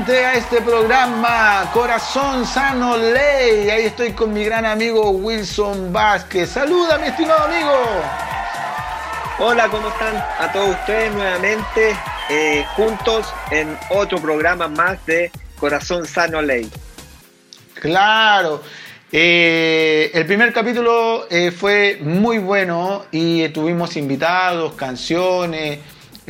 Nuevamente a este programa Corazón Sano Ley. Ahí estoy con mi gran amigo Wilson Vázquez. Saluda, mi estimado amigo. Hola, ¿cómo están? A todos ustedes nuevamente eh, juntos en otro programa más de Corazón Sano Ley. Claro. Eh, el primer capítulo eh, fue muy bueno y tuvimos invitados, canciones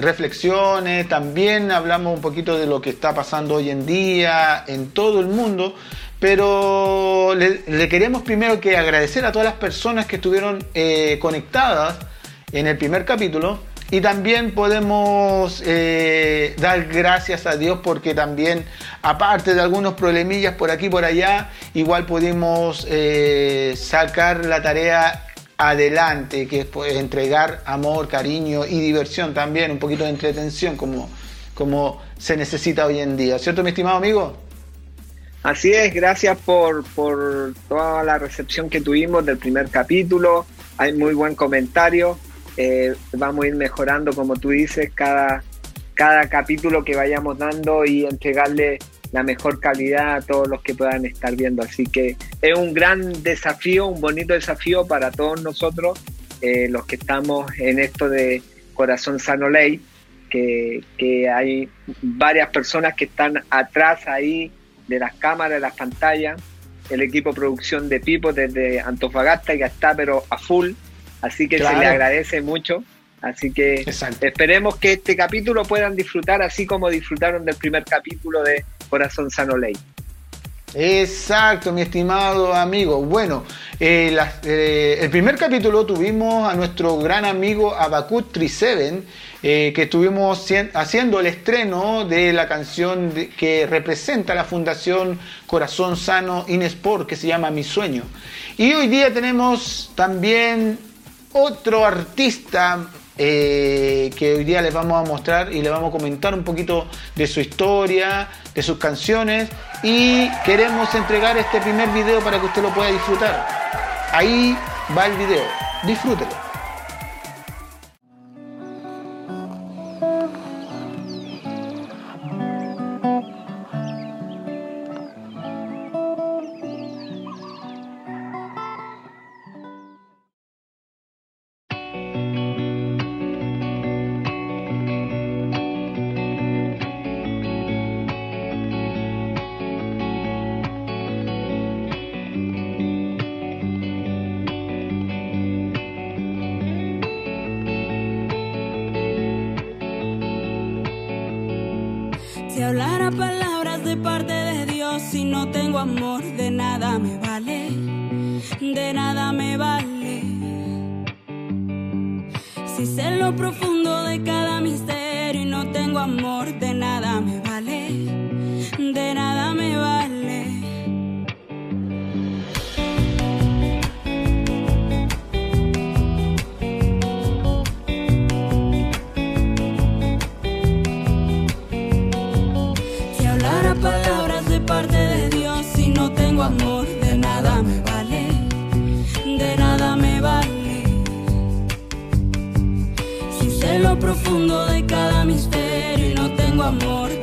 reflexiones, también hablamos un poquito de lo que está pasando hoy en día en todo el mundo, pero le, queremos primero que agradecer a todas las personas que estuvieron eh, conectadas en el primer capítulo y también podemos eh, dar gracias a Dios porque también, aparte de algunos problemillas por aquí y por allá, igual pudimos eh, sacar la tarea adelante, que es pues, entregar amor, cariño y diversión también, un poquito de entretención como, como se necesita hoy en día. ¿Cierto, mi estimado amigo? Así es, gracias por, por toda la recepción que tuvimos del primer capítulo. Hay muy buen comentario. Eh, vamos a ir mejorando, como tú dices, cada, cada capítulo que vayamos dando y entregarle la mejor calidad a todos los que puedan estar viendo. Así que es un gran desafío, un bonito desafío para todos nosotros, eh, los que estamos en esto de Corazón Sano Ley, que, que, hay varias personas que están atrás ahí de las cámaras, de las pantallas, el equipo producción de Pipo desde Antofagasta ya está pero a full, así que se le agradece mucho. Así que esperemos que este capítulo puedan disfrutar así como disfrutaron del primer capítulo de Corazón Sano Ley. Exacto, mi estimado amigo. Bueno, eh, eh, el primer capítulo tuvimos a nuestro gran amigo Abacut Triseven, eh, que estuvimos haciendo el estreno de la canción que representa la Fundación Corazón Sano Inesport, que se llama Mi Sueño. Y hoy día tenemos también otro artista eh, que hoy día les vamos a mostrar y les vamos a comentar un poquito de su historia, de sus canciones y queremos entregar este primer video para que usted lo pueda disfrutar. Ahí va el video, disfrútelo. Si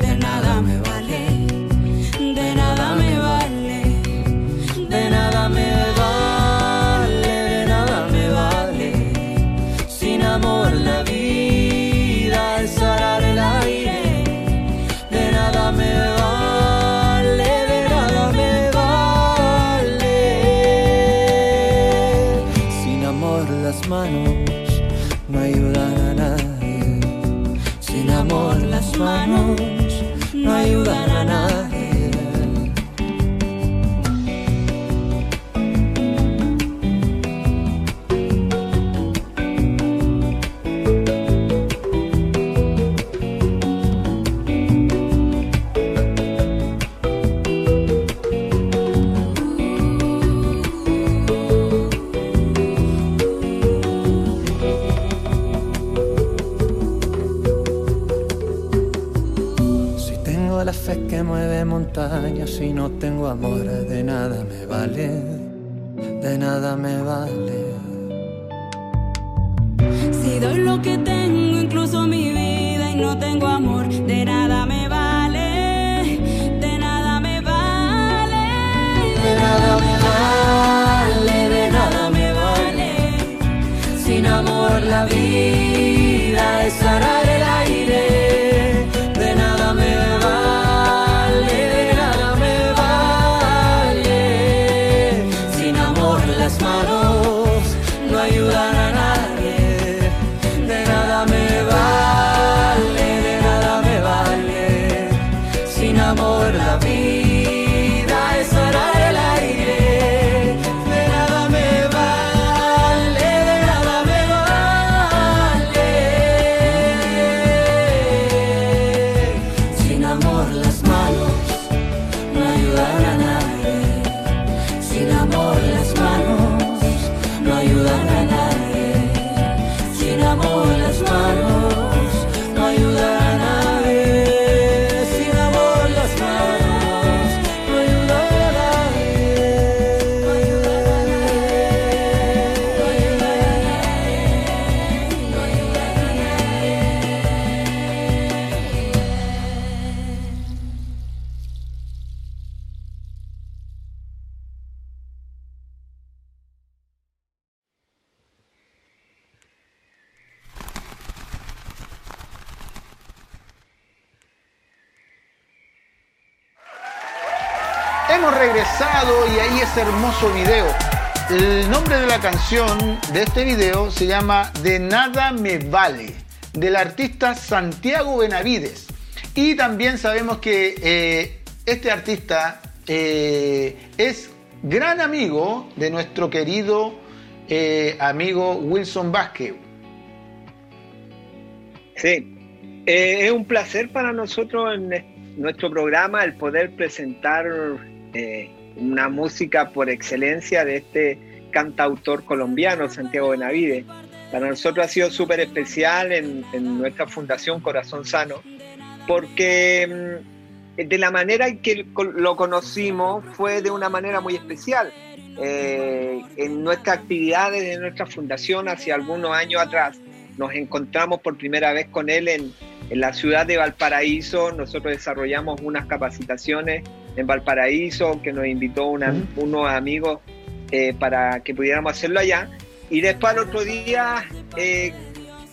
lo que tengo, incluso mi vida, y no tengo amor, de nada me vale. De este video se llama De Nada Me Vale, del artista Santiago Benavides. Y también sabemos que eh, este artista eh, es gran amigo de nuestro querido eh, amigo Wilson Vázquez. Sí, es un placer para nosotros en es- nuestro programa el poder presentar una música por excelencia de este cantautor colombiano, Santiago Benavides. Para nosotros ha sido súper especial en, en nuestra fundación Corazón Sano, porque mm, de la manera en que lo conocimos fue de una manera muy especial. Eh, en nuestras actividades de nuestra fundación hace algunos años atrás, nos encontramos por primera vez con él en, en la ciudad de Valparaíso. Nosotros desarrollamos unas capacitaciones en Valparaíso que nos invitó una- unos amigos eh, para que pudiéramos hacerlo allá. Y después al otro día, eh,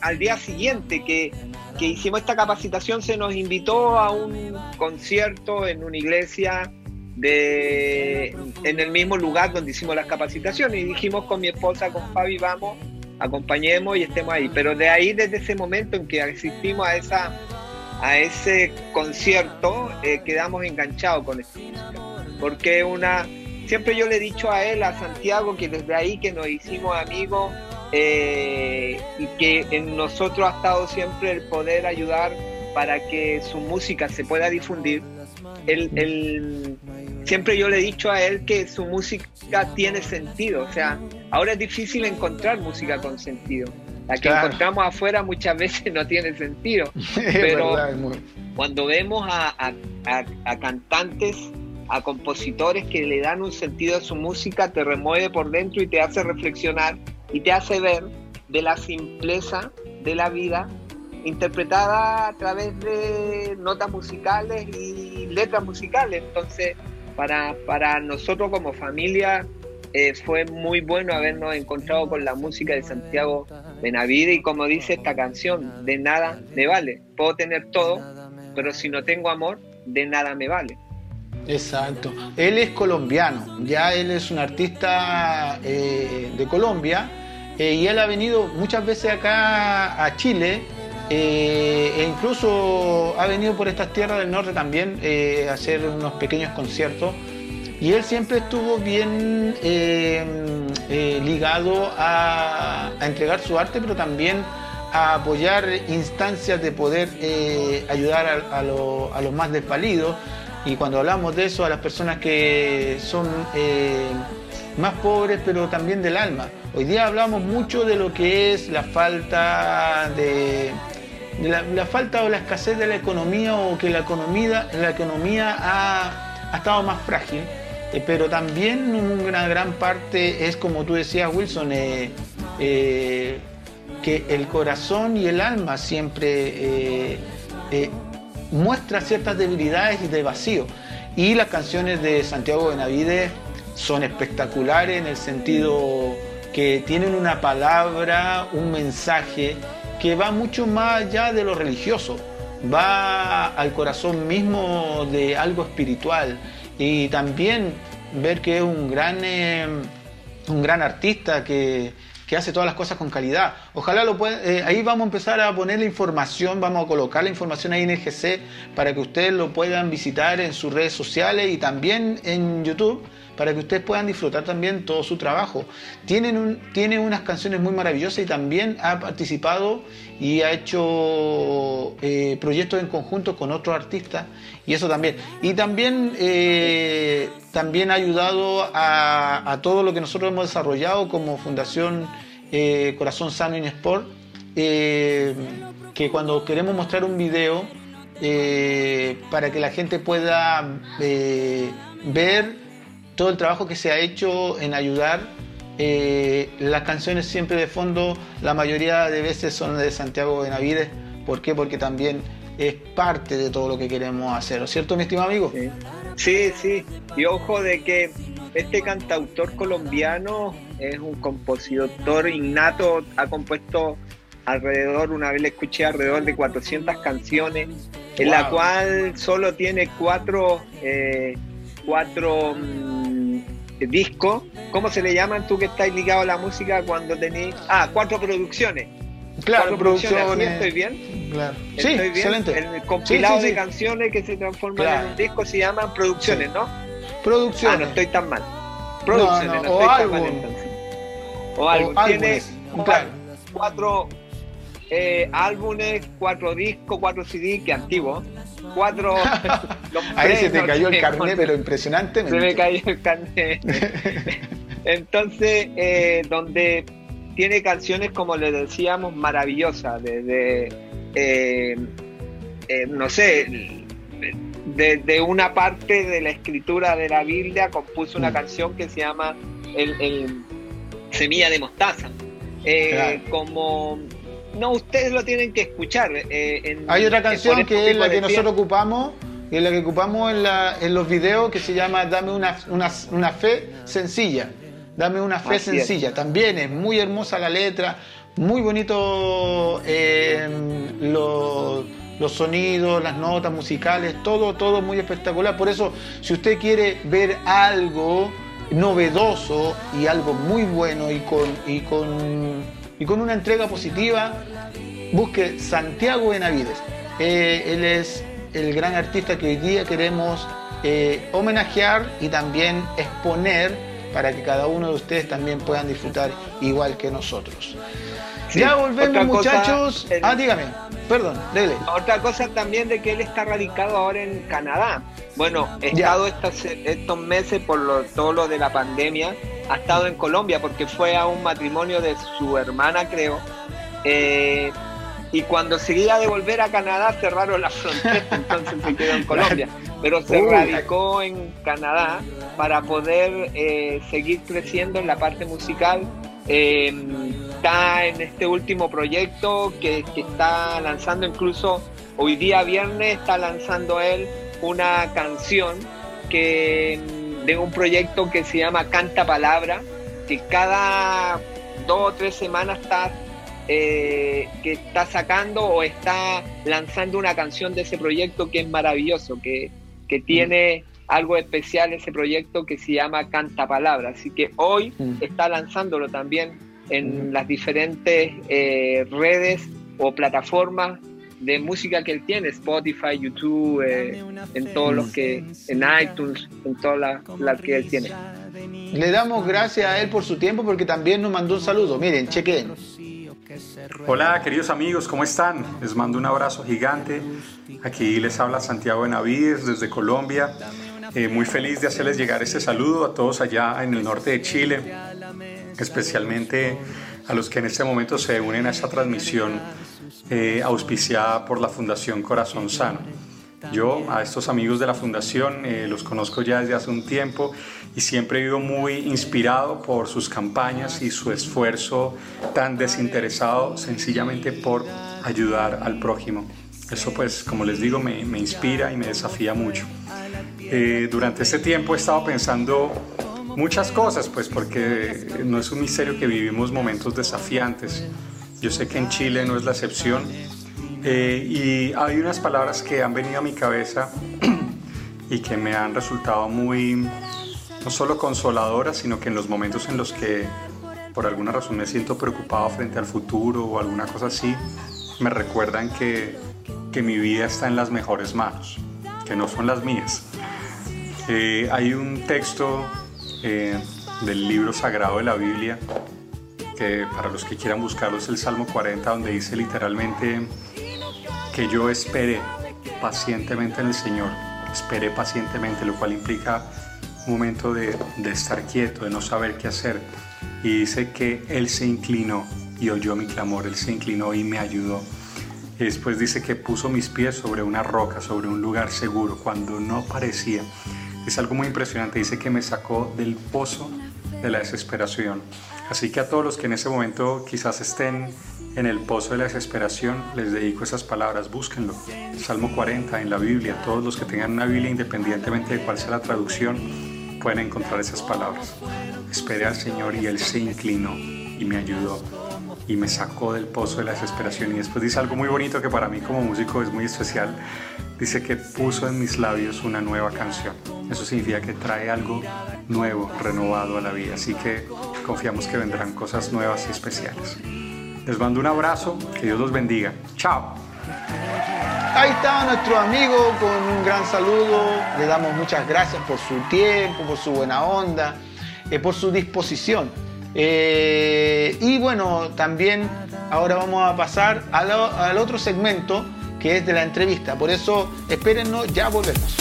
al día siguiente que, que hicimos esta capacitación, se nos invitó a un concierto en una iglesia de, en el mismo lugar donde hicimos las capacitaciones. Y dijimos con mi esposa, con Fabi, vamos, acompañemos y estemos ahí. Pero de ahí, desde ese momento en que asistimos a esa a ese concierto, eh, quedamos enganchados con esta música. Porque una, siempre yo le he dicho a él, a Santiago, que desde ahí que nos hicimos amigos eh, y que en nosotros ha estado siempre el poder ayudar para que su música se pueda difundir. Él, él- siempre yo le he dicho a él que su música tiene sentido, o sea, ahora es difícil encontrar música con sentido. La que Claro. encontramos afuera muchas veces no tiene sentido Pero- verdad, cuando vemos a, a- a- a cantantes, a compositores que le dan un sentido a su música, te remueve por dentro y te hace reflexionar y te hace ver de la simpleza de la vida interpretada a través de notas musicales y letras musicales. Entonces, para, para nosotros como familia eh, fue muy bueno habernos encontrado con la música de Santiago Benavides y como dice esta canción, de nada me vale. Puedo tener todo, pero si no tengo amor, de nada me vale. Exacto. Él es colombiano, ya él es un artista eh, de Colombia eh, y él ha venido muchas veces acá a Chile eh, e incluso ha venido por estas tierras del norte también a hacer unos pequeños conciertos y él siempre estuvo bien ligado a, entregar su arte, pero también a apoyar instancias de poder ayudar a los más desvalidos. Y cuando hablamos de eso, a las personas que son eh, más pobres, pero también del alma. Hoy día hablamos mucho de lo que es la falta de, la, falta o la escasez de la economía o que la economía, la economía ha, estado más frágil. Eh, pero también una gran parte es, como tú decías, Wilson, eh, que el corazón y el alma siempre ciertas debilidades y de vacío. Y las canciones de Santiago Benavides son espectaculares en el sentido que tienen una palabra, un mensaje que va mucho más allá de lo religioso, va al corazón mismo de algo espiritual y también ver que es un gran, eh, un gran artista que, que hace todas las cosas con calidad. Ojalá lo puedan, eh, ahí vamos a empezar a poner la información, vamos a colocar la información ahí en el GC para que ustedes lo puedan visitar en sus redes sociales y también en YouTube para que ustedes puedan disfrutar también todo su trabajo. Tienen un, tiene unas canciones muy maravillosas y también ha participado y ha hecho eh, proyectos en conjunto con otros artistas y eso también. Y también, eh, también ha ayudado a, todo lo que nosotros hemos desarrollado como Fundación eh, Corazón Sano en Sport, que cuando queremos mostrar un video, para que la gente pueda ver todo el trabajo que se ha hecho en ayudar. Eh, las canciones siempre de fondo, la mayoría de veces son de Santiago Benavides. ¿Por qué? Porque también es parte de todo lo que queremos hacer, ¿no es cierto, mi estimado amigo? Sí. sí, Y ojo de que este cantautor colombiano es un compositor innato, ha compuesto alrededor, una vez le escuché alrededor de 400 canciones, en la cual solo tiene cuatro, eh, cuatro mm, disco. ¿Cómo se le llaman tú que estás ligado a la música cuando tenés... Ah, cuatro producciones. Claro, producciones. ¿Estoy bien? Claro. sí, excelente. El compilado de canciones que se transforman en un disco se llaman producciones, ¿no? Producciones. Ah, no estoy tan mal. Producciones, no, estoy tan mal entonces. O algo. Tiene cuatro eh, álbumes, cuatro discos, cuatro CD, que antiguo. Cuatro. Ahí se te cayó el carnet, pero impresionante. Se me cayó el carnet. Entonces, eh, donde tiene canciones, como le decíamos, maravillosas, desde, eh, no sé, de, una parte de la escritura de la Biblia compuso una mm. canción que se llama el, Semilla de Mostaza. Como no, ustedes lo tienen que escuchar. Eh, Hay otra canción que es la que nosotros ocupamos, es la que ocupamos en, los videos que se llama Dame una, fe sencilla. Dame una fe sencilla. También es muy hermosa la letra, muy bonito eh, los, los sonidos, las notas musicales, todo, todo muy espectacular. Por eso, si usted quiere ver algo novedoso y algo muy bueno y con, y con y con una entrega positiva, busque Santiago Benavides. Eh, él es el gran artista que hoy día queremos eh, homenajear y también exponer para que cada uno de ustedes también puedan disfrutar igual que nosotros. ya volvemos muchachos. ah, dígame, perdón, dele. Otra cosa también de que él está radicado ahora en Canadá. Bueno, he estado estos, meses por todo lo de la pandemia ha estado en Colombia porque fue a un matrimonio de su hermana, creo. Eh, y cuando seguía de volver a Canadá cerraron la frontera, entonces se quedó en Colombia. Pero se radicó en Canadá para poder eh, seguir creciendo en la parte musical. Eh, está en este último proyecto que, que está lanzando incluso hoy día viernes, está lanzando él una canción que de un proyecto que se llama Canta Palabra, que cada dos o tres semanas está, eh, que está sacando o está lanzando una canción de ese proyecto que es maravilloso, que, que tiene algo especial ese proyecto que se llama Canta Palabra. Así que hoy mm. está lanzándolo también en mm. las diferentes eh, redes o plataformas de música que él tiene, Spotify, YouTube, eh, en todos los que, en iTunes, en todas las que él tiene. Le damos gracias a él por su tiempo porque también nos mandó un saludo. Miren, chequen. Hola queridos amigos, ¿cómo están? Les mando un abrazo gigante. Aquí les habla Santiago Benavides desde Colombia. Eh, muy feliz de hacerles llegar este saludo a todos allá en el norte de Chile, especialmente a los que en este momento se unen a esta transmisión eh, auspiciada por la Fundación Corazón Sano. Yo a estos amigos de la Fundación eh, los conozco ya desde hace un tiempo y siempre he ido muy inspirado por sus campañas y su esfuerzo tan desinteresado sencillamente por ayudar al prójimo. Eso pues, como les digo, me, me inspira y me desafía mucho. Eh, durante este tiempo he estado pensando muchas cosas, pues porque no es un misterio que vivimos momentos desafiantes. Yo sé que en Chile no es la excepción. Eh, y hay unas palabras que han venido a mi cabeza y que me han resultado muy, no solo consoladoras, sino que en los momentos en los que por alguna razón me siento preocupado frente al futuro o alguna cosa así, me recuerdan que, que mi vida está en las mejores manos, que no son las mías. Eh, hay un texto eh, del libro sagrado de la Biblia que para los que quieran buscarlo es el Salmo 40 donde dice literalmente que yo esperé pacientemente en el Señor, esperé pacientemente, lo cual implica un momento de, de estar quieto, de no saber qué hacer. Y dice que Él se inclinó y oyó mi clamor, Él se inclinó y me ayudó. Y después dice que puso mis pies sobre una roca, sobre un lugar seguro, cuando no parecía. Es algo muy impresionante, dice que me sacó del pozo de la desesperación. Así que a todos los que en ese momento quizás estén en el pozo de la desesperación, les dedico esas palabras, búsquenlo. Salmo 40 en la Biblia, todos los que tengan una Biblia, independientemente de cuál sea la traducción, pueden encontrar esas palabras. Esperé al Señor y Él se inclinó y me ayudó y me sacó del pozo de la desesperación. Y después dice algo muy bonito que para mí como músico es muy especial. Dice que puso en mis labios una nueva canción. Eso significa que trae algo nuevo, renovado a la vida. Así que confiamos que vendrán cosas nuevas y especiales. Les mando un abrazo, que Dios los bendiga. Chao. Ahí estaba nuestro amigo con un gran saludo. Le damos muchas gracias por su tiempo, por su buena onda, eh, por su disposición. Eh, y bueno, también ahora vamos a pasar al, otro segmento que es de la entrevista. Por eso, espérennos, ya volvemos.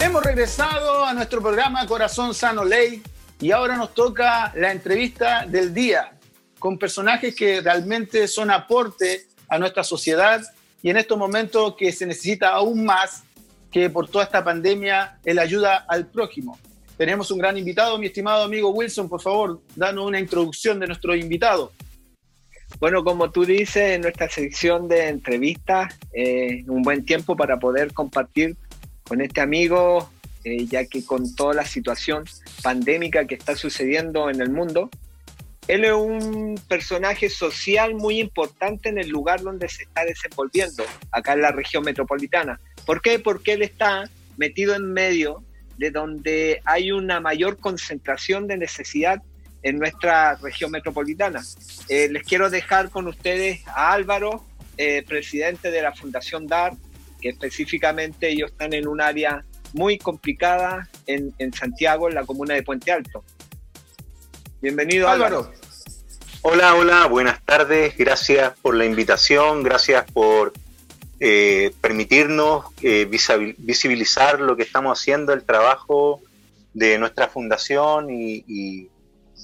Hemos regresado a nuestro programa Corazón Sano Ley y ahora nos toca la entrevista del día con personajes que realmente son aporte a nuestra sociedad y en estos momentos que se necesita aún más que por toda esta pandemia el ayuda al prójimo. Tenemos un gran invitado, mi estimado amigo Wilson, por favor, danos una introducción de nuestro invitado. Bueno, como tú dices, en nuestra sección de entrevistas, eh, un buen tiempo para poder compartir con este amigo, eh, ya que con toda la situación pandémica que está sucediendo en el mundo, él es un personaje social muy importante en el lugar donde se está desenvolviendo, acá en la región metropolitana. ¿Por qué? Porque él está metido en medio de donde hay una mayor concentración de necesidad en nuestra región metropolitana. Eh, les quiero dejar con ustedes a Álvaro, eh, presidente de la Fundación DAR, que específicamente ellos están en un área muy complicada en, en Santiago, en la comuna de Puente Alto. Bienvenido Álvaro. Hola, hola, buenas tardes, gracias por la invitación, gracias por eh, permitirnos eh, visibilizar lo que estamos haciendo, el trabajo de nuestra fundación y, y,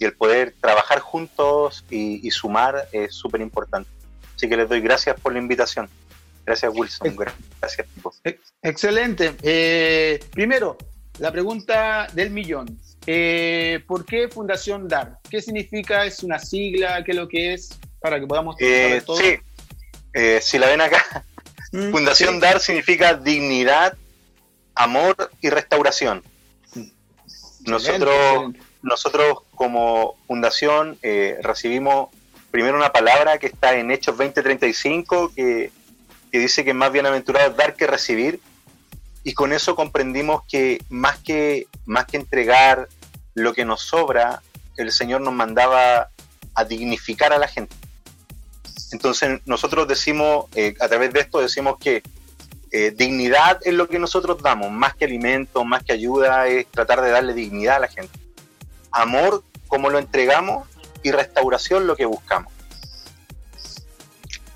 el poder trabajar juntos y, y sumar es súper importante. Así que les doy gracias por la invitación. Gracias Wilson, gracias. Excelente. Eh, primero, la pregunta del millón. Eh, ¿Por qué Fundación DAR? ¿Qué significa? ¿Es una sigla? ¿Qué es lo que es? Para que podamos eh, todo. Sí, eh, si la ven acá, mm, Fundación DAR significa dignidad, amor y restauración. Nosotros, nosotros como fundación eh, recibimos primero una palabra que está en Hechos 20:35 que, que dice que más bienaventurado es dar que recibir y con eso comprendimos que más que más que entregar lo que nos sobra, el Señor nos mandaba a dignificar a la gente. Entonces nosotros decimos, eh, a través de esto decimos que eh, dignidad es lo que nosotros damos, más que alimento, más que ayuda, es tratar de darle dignidad a la gente. Amor, como lo entregamos, y restauración, lo que buscamos.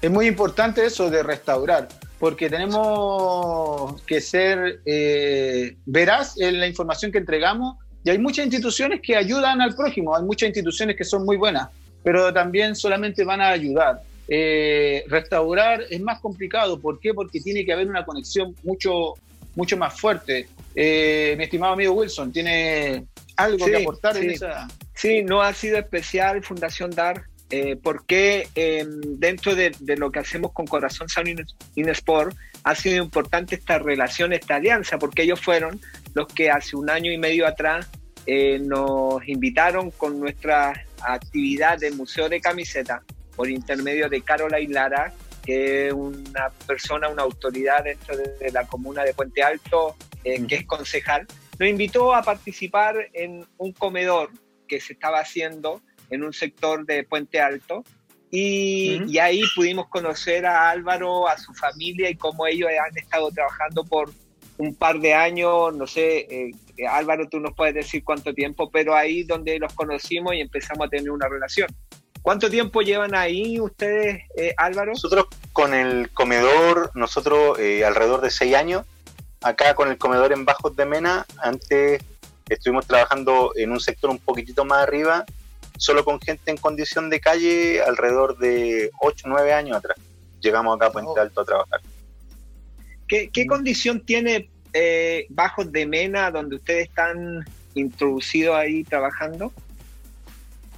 Es muy importante eso de restaurar, porque tenemos que ser eh, veraz en la información que entregamos y hay muchas instituciones que ayudan al prójimo, hay muchas instituciones que son muy buenas, pero también solamente van a ayudar. Eh, restaurar es más complicado, ¿por qué? Porque tiene que haber una conexión mucho, mucho más fuerte. Eh, mi estimado amigo Wilson, ¿tiene algo que aportar en esa? Sí, no ha sido especial Fundación DAR eh, por qué em, dentro de, lo que hacemos con Corazón Sano Inesport ha sido importante esta relación, esta alianza, porque ellos fueron los que hace un año y medio atrás eh, nos invitaron con nuestra actividad de Museo de Camiseta por intermedio de Carola Lara, que es una persona, una autoridad dentro de, la comuna de Puente Alto, eh, que es concejal, nos invitó a participar en un comedor que se estaba haciendo en un sector de Puente Alto. Y, ahí pudimos conocer a Álvaro, a su familia y cómo ellos han estado trabajando por un par de años, no sé, eh, Álvaro, tú nos puedes decir cuánto tiempo, pero ahí donde los conocimos y empezamos a tener una relación. ¿Cuánto tiempo llevan ahí ustedes, eh, Álvaro? Nosotros con el comedor, nosotros eh, alrededor de seis años, acá con el comedor en Bajos de Mena, antes estuvimos trabajando en un sector un poquitito más arriba, solo con gente en condición de calle alrededor de 8 o 9 años atrás. Llegamos acá a Puente oh. Alto a trabajar. ¿Qué, mm. condición tiene eh, Bajos de Mena donde ustedes están introducidos ahí trabajando?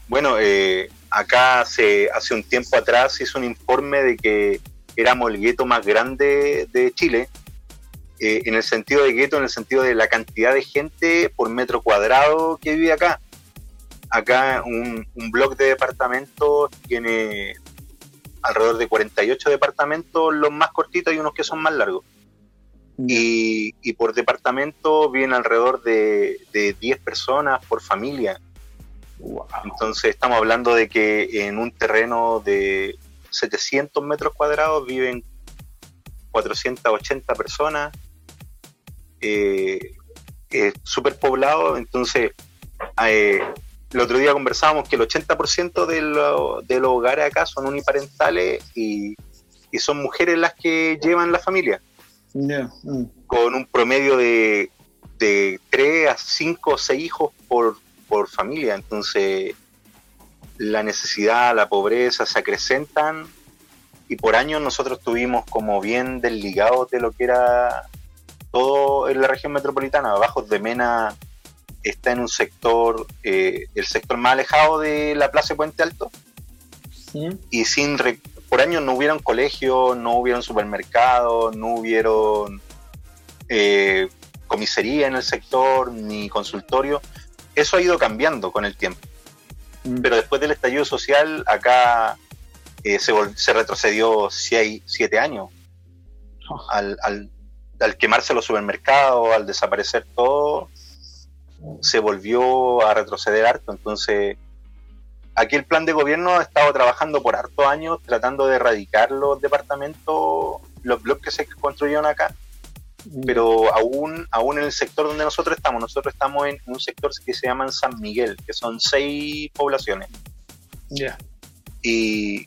Bueno, eh, acá hace, hace un tiempo atrás hizo un informe de que éramos el gueto más grande de Chile, eh, en el sentido de gueto, en el sentido de la cantidad de gente por metro cuadrado que vive acá. Acá un, un blog de departamentos tiene alrededor de 48 departamentos, los más cortitos y unos que son más largos. Y, y, por departamento vienen alrededor de, de 10 personas por familia. Entonces estamos hablando de que en un terreno de 700 metros cuadrados viven 480 personas eh, eh, súper poblado, entonces eh, el otro día conversábamos que el 80% de, de, los hogares acá son uniparentales y, son mujeres las que llevan la familia. Mm. Con un promedio de, de 3 a 5 o 6 hijos por, por familia. Entonces la necesidad, la pobreza se acrecentan y por años nosotros tuvimos como bien desligados de lo que era todo en la región metropolitana. Bajos de Mena está en un sector, eh, el sector más alejado de la Plaza Puente Alto. Y sin por años no hubieron colegios, no hubieron supermercados, no hubieron eh, comisaría en el sector, ni consultorio. Eso ha ido cambiando con el tiempo. Mm. Pero después del estallido social, acá eh, se, se, retrocedió seis, siete años. Oh. al, al quemarse los supermercados, al desaparecer todo, se volvió a retroceder harto. Entonces, aquí el plan de gobierno ha estado trabajando por harto años tratando de erradicar los departamentos, los bloques que se construyeron acá. Mm. Pero aún, aún en el sector donde nosotros estamos, nosotros estamos en un sector que se llama San Miguel, que son seis poblaciones. Ya. Y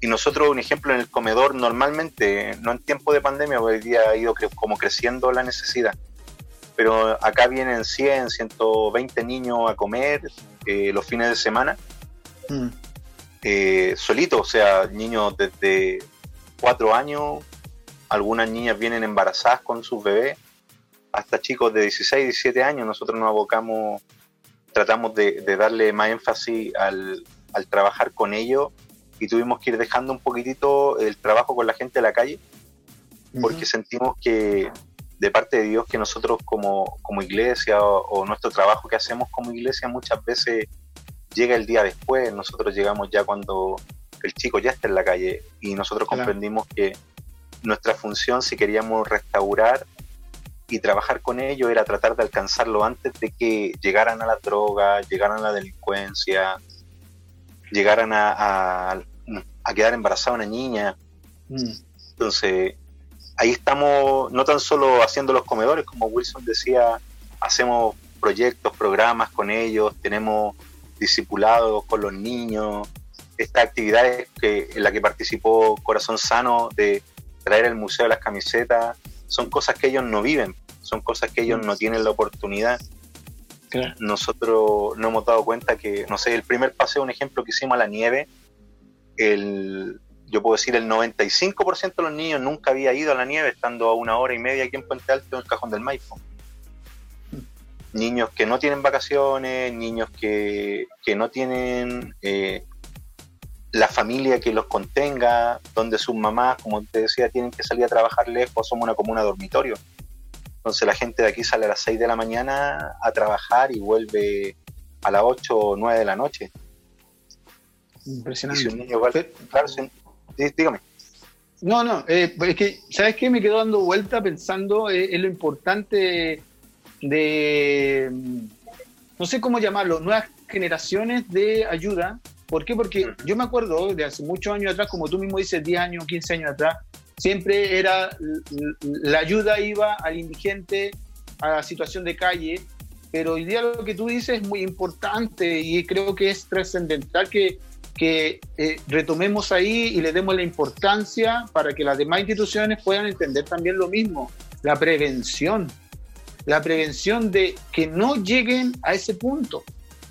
y nosotros, un ejemplo, en el comedor, normalmente, no en tiempo de pandemia, hoy día ha ido como creciendo la necesidad, pero acá vienen 100, 120 niños a comer eh, los fines de semana, mm. eh, solitos, o sea, niños desde 4 años, algunas niñas vienen embarazadas con sus bebés, hasta chicos de 16, 17 años, nosotros nos abocamos, tratamos de, darle más énfasis al, al trabajar con ellos y tuvimos que ir dejando un poquitito el trabajo con la gente de la calle, porque sentimos que de parte de Dios que nosotros como, como iglesia o, nuestro trabajo que hacemos como iglesia muchas veces llega el día después, nosotros llegamos ya cuando el chico ya está en la calle y nosotros comprendimos que nuestra función si queríamos restaurar y trabajar con ellos era tratar de alcanzarlo antes de que llegaran a la droga, llegaran a la delincuencia, llegaran a, a, quedar embarazada una niña. Mm. Entonces, ahí estamos no tan solo haciendo los comedores, como Wilson decía, hacemos proyectos, programas con ellos, tenemos discipulados con los niños, estas actividades que, en la que participó Corazón Sano de traer el Museo de las Camisetas, son cosas que ellos no viven, son cosas que ellos mm. no tienen la oportunidad. Nosotros nos hemos dado cuenta que, no sé, el primer paseo, un ejemplo que hicimos a la nieve, el, yo puedo decir el 95% de los niños nunca había ido a la nieve estando a una hora y media aquí en Puente Alto en el Cajón del Maipo. Niños que no tienen vacaciones, niños que, que no tienen eh, la familia que los contenga, donde sus mamás, como te decía, tienen que salir a trabajar lejos, somos una comuna dormitorio. Entonces la gente de aquí sale a las 6 de la mañana a trabajar y vuelve a las 8 o 9 de la noche. Impresionante. Y si un niño va- claro, si dí- dígame. No, no, eh, es que, ¿sabes qué? Me quedo dando vuelta pensando eh, en lo importante de, no sé cómo llamarlo, nuevas generaciones de ayuda. ¿Por qué? Porque yo me acuerdo de hace muchos años atrás, como tú mismo dices, 10 años, 15 años atrás, siempre era, la ayuda iba al indigente, a la situación de calle, pero hoy día lo que tú dices es muy importante y creo que es trascendental que, que eh, retomemos ahí y le demos la importancia para que las demás instituciones puedan entender también lo mismo, la prevención, la prevención de que no lleguen a ese punto.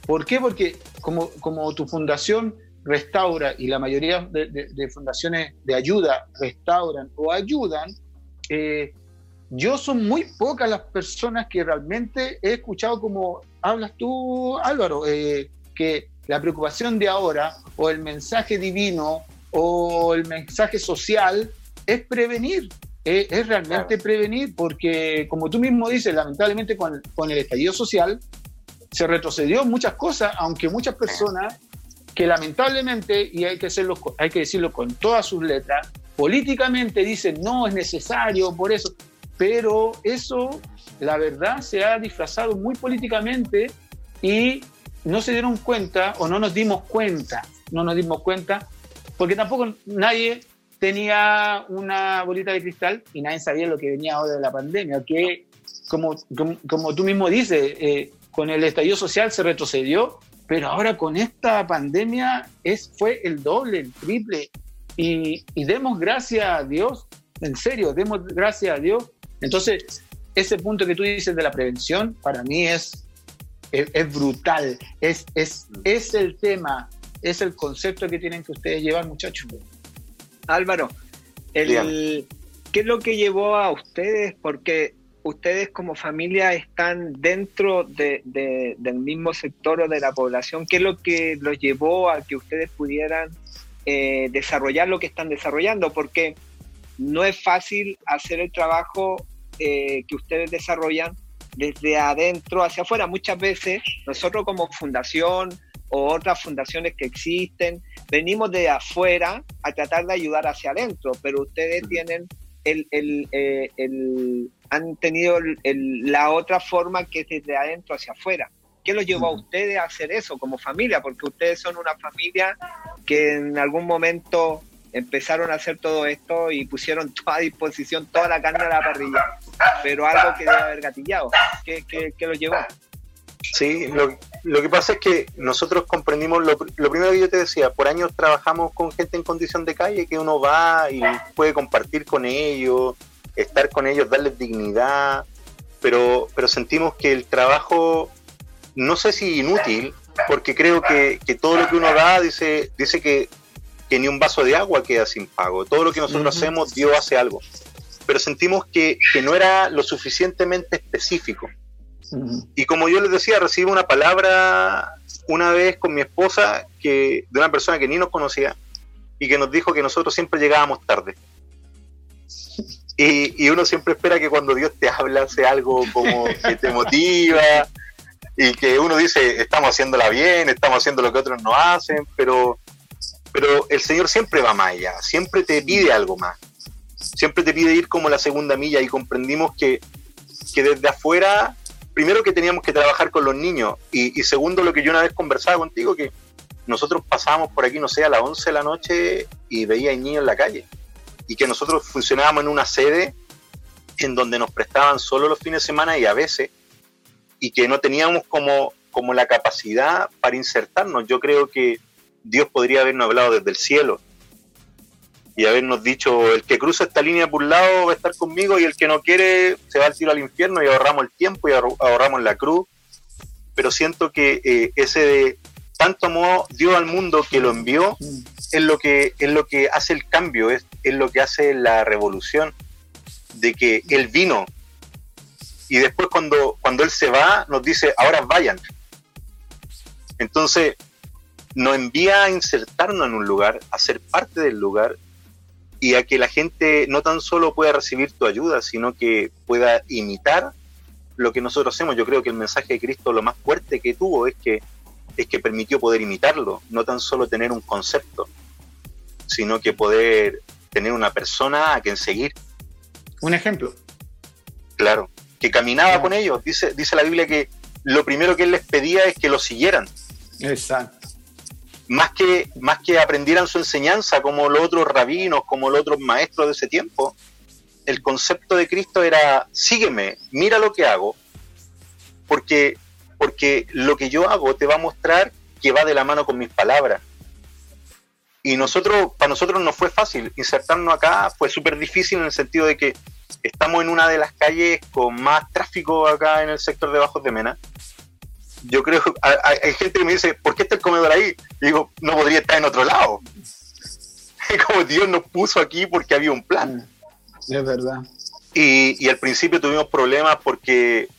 ¿Por qué? Porque como, como tu fundación restaura y la mayoría de, de- de fundaciones de ayuda restauran o ayudan, eh, yo son muy pocas las personas que realmente he escuchado como hablas tú, Álvaro, eh, que la preocupación de ahora o el mensaje divino o el mensaje social es prevenir, eh, es realmente prevenir, porque como tú mismo dices, lamentablemente con, con el estallido social se retrocedió muchas cosas, aunque muchas personas que lamentablemente, y hay que, hacerlo, hay que decirlo con todas sus letras, políticamente dicen no es necesario por eso, pero eso, la verdad, se ha disfrazado muy políticamente y no se dieron cuenta o no nos dimos cuenta, no nos dimos cuenta, porque tampoco nadie tenía una bolita de cristal y nadie sabía lo que venía ahora de la pandemia, que como, como, tú mismo dices, eh, con el estallido social se retrocedió, pero ahora con esta pandemia es, fue el doble, el triple, y, y demos gracias a Dios, en serio, demos gracias a Dios. Entonces, ese punto que tú dices de la prevención, para mí es, es, es brutal, es, es, es el tema, es el concepto que tienen que ustedes llevar, muchachos. Álvaro, el. ¿qué es lo que llevó a ustedes? Porque ustedes como familia están dentro de- de- del mismo sector o de la población. ¿Qué es lo que los llevó a que ustedes pudieran eh, desarrollar lo que están desarrollando? Porque no es fácil hacer el trabajo eh, que ustedes desarrollan desde adentro hacia afuera. Muchas veces nosotros como fundación o otras fundaciones que existen, venimos de afuera a tratar de ayudar hacia adentro, pero ustedes tienen el, el, eh, el- han tenido la otra forma que es desde adentro hacia afuera. ¿Qué los llevó a ustedes a hacer eso como familia? Porque ustedes son una familia que en algún momento empezaron a hacer todo esto y pusieron a disposición toda la carne a la parrilla, pero algo que debe haber gatillado. ¿Qué, qué, qué los llevó? Sí, lo, lo que pasa es que nosotros comprendimos, lo, lo primero que yo te decía, por años trabajamos con gente en condición de calle, que uno va y puede compartir con ellos, estar con ellos, darles dignidad, pero, pero sentimos que el trabajo, no sé si inútil, porque creo que, que todo lo que uno da dice, dice que, que ni un vaso de agua queda sin pago, todo lo que nosotros hacemos, Dios hace algo, pero sentimos que, que no era lo suficientemente específico. Y como yo les decía, recibí una palabra una vez con mi esposa que de una persona que ni nos conocía y que nos dijo que nosotros siempre llegábamos tarde. Y, y uno siempre espera que cuando Dios te habla sea algo como que te motiva y que uno dice, estamos haciéndola bien, estamos haciendo lo que otros no hacen, pero, pero el Señor siempre va más allá, siempre te pide algo más, siempre te pide ir como la segunda milla y comprendimos que, que desde afuera primero que teníamos que trabajar con los niños y, segundo lo que yo una vez conversaba contigo, que nosotros pasábamos por aquí, no sé, a las 11 de la noche y veía niños en la calle y que nosotros funcionábamos en una sede en donde nos prestaban solo los fines de semana y a veces y que no teníamos como, como la capacidad para insertarnos. Yo creo que Dios podría habernos hablado desde el cielo y habernos dicho, el que cruza esta línea por un lado va a estar conmigo y el que no quiere se va al tiro al infierno y ahorramos el tiempo y ahorr- ahorramos la cruz. Pero siento que eh, ese tanto amó Dios al mundo que lo envió es lo que, es lo que hace el cambio, es, es lo que hace la revolución, de que Él vino y después cuando, cuando Él se va nos dice, ahora vayan. Entonces, nos envía a insertarnos en un lugar, a ser parte del lugar y a que la gente no tan solo pueda recibir tu ayuda, sino que pueda imitar lo que nosotros hacemos. Yo creo que el mensaje de Cristo lo más fuerte que tuvo es que es que permitió poder imitarlo, no tan solo tener un concepto, sino que poder tener una persona a quien seguir. Un ejemplo. Claro, que caminaba con ellos. Dice, dice la Biblia que lo primero que él les pedía es que lo siguieran. Exacto. Más que, más que aprendieran su enseñanza como los otros rabinos, como los otros maestros de ese tiempo, el concepto de Cristo era, sígueme, mira lo que hago, porque, porque lo que yo hago te va a mostrar que va de la mano con mis palabras. Y nosotros, para nosotros no fue fácil insertarnos acá, fue súper difícil en el sentido de que estamos en una de las calles con más tráfico acá en el sector de Bajos de Mena. Yo creo, hay, hay gente que me dice, ¿por qué está el comedor ahí? Y digo, no podría estar en otro lado. Como Dios nos puso aquí porque había un plan. Es verdad. Y, y al principio tuvimos problemas porque,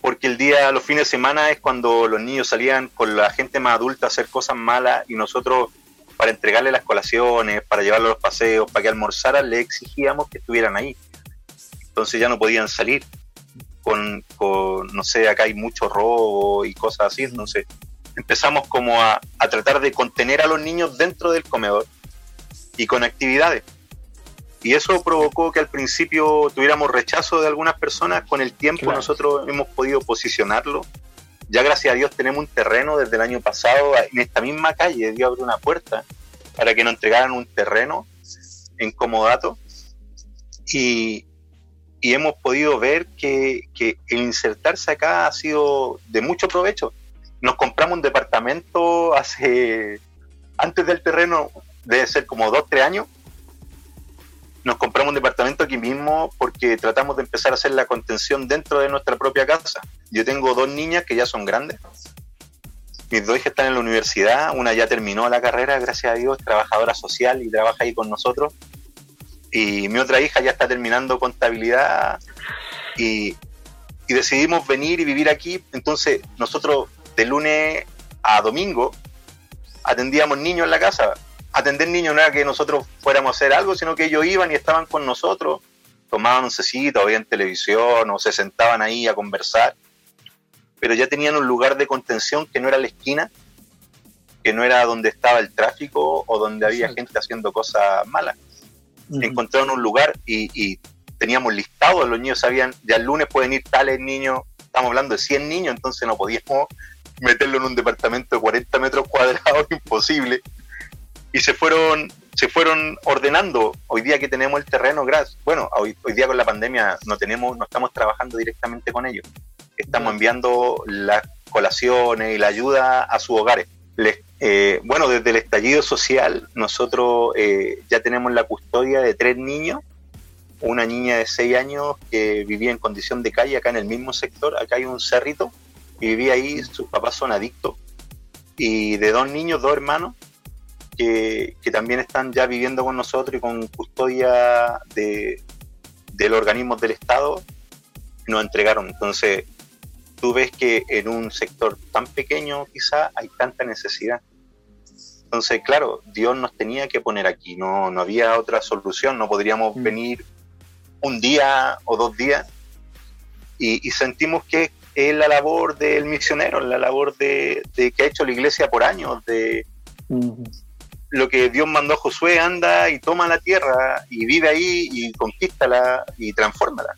porque el día, los fines de semana es cuando los niños salían con la gente más adulta a hacer cosas malas y nosotros para entregarle las colaciones, para llevarlos a los paseos, para que almorzaran, le exigíamos que estuvieran ahí. Entonces ya no podían salir. Con, con no sé, acá hay mucho robo y cosas así, entonces empezamos como a, a tratar de contener a los niños dentro del comedor y con actividades. Y eso provocó que al principio tuviéramos rechazo de algunas personas. Con el tiempo Claro. nosotros hemos podido posicionarlo. Ya gracias a Dios tenemos un terreno desde el año pasado en esta misma calle. Dios abrió una puerta para que nos entregaran un terreno en Comodato. Y, y hemos podido ver que, que el insertarse acá ha sido de mucho provecho. Nos compramos un departamento hace, antes del terreno, debe ser como dos, tres años. Nos compramos un departamento aquí mismo porque tratamos de empezar a hacer la contención dentro de nuestra propia casa. Yo tengo dos niñas que ya son grandes. Mis dos hijas están en la universidad. Una ya terminó la carrera, gracias a Dios, trabajadora social y trabaja ahí con nosotros. Y mi otra hija ya está terminando contabilidad y, y decidimos venir y vivir aquí. Entonces, nosotros de lunes a domingo atendíamos niños en la casa. Atender niños no era que nosotros fuéramos a hacer algo, sino que ellos iban y estaban con nosotros, tomaban un cecito, veían televisión o se sentaban ahí a conversar. Pero ya tenían un lugar de contención que no era la esquina, que no era donde estaba el tráfico o donde había gente haciendo cosas malas encontraron un lugar y, y teníamos listados, los niños sabían, ya el lunes pueden ir tales niños, estamos hablando de 100 niños, entonces no podíamos meterlo en un departamento de 40 metros cuadrados, imposible. Y se fueron, se fueron ordenando. Hoy día que tenemos el terreno, gracias. Bueno, hoy, hoy día con la pandemia no tenemos, no estamos trabajando directamente con ellos. Estamos enviando las colaciones y la ayuda a sus hogares. Les, eh, bueno, desde el estallido social, nosotros eh, ya tenemos la custodia de tres niños. Una niña de seis años que vivía en condición de calle acá en el mismo sector. Acá hay un cerrito y vivía ahí, sus papás son adictos. Y de dos niños, dos hermanos, que, también están ya viviendo con nosotros y con custodia de, de los organismos del Estado, nos entregaron. Entonces, tú ves que en un sector tan pequeño quizá hay tanta necesidad. Entonces, claro, Dios nos tenía que poner aquí, no, no había otra solución, no podríamos Mm. venir un día o dos días y, y sentimos que es la labor del misionero, la labor de, de que ha hecho la iglesia por años, de lo que Dios mandó a Josué, anda y toma la tierra y vive ahí y conquístala y transfórmala.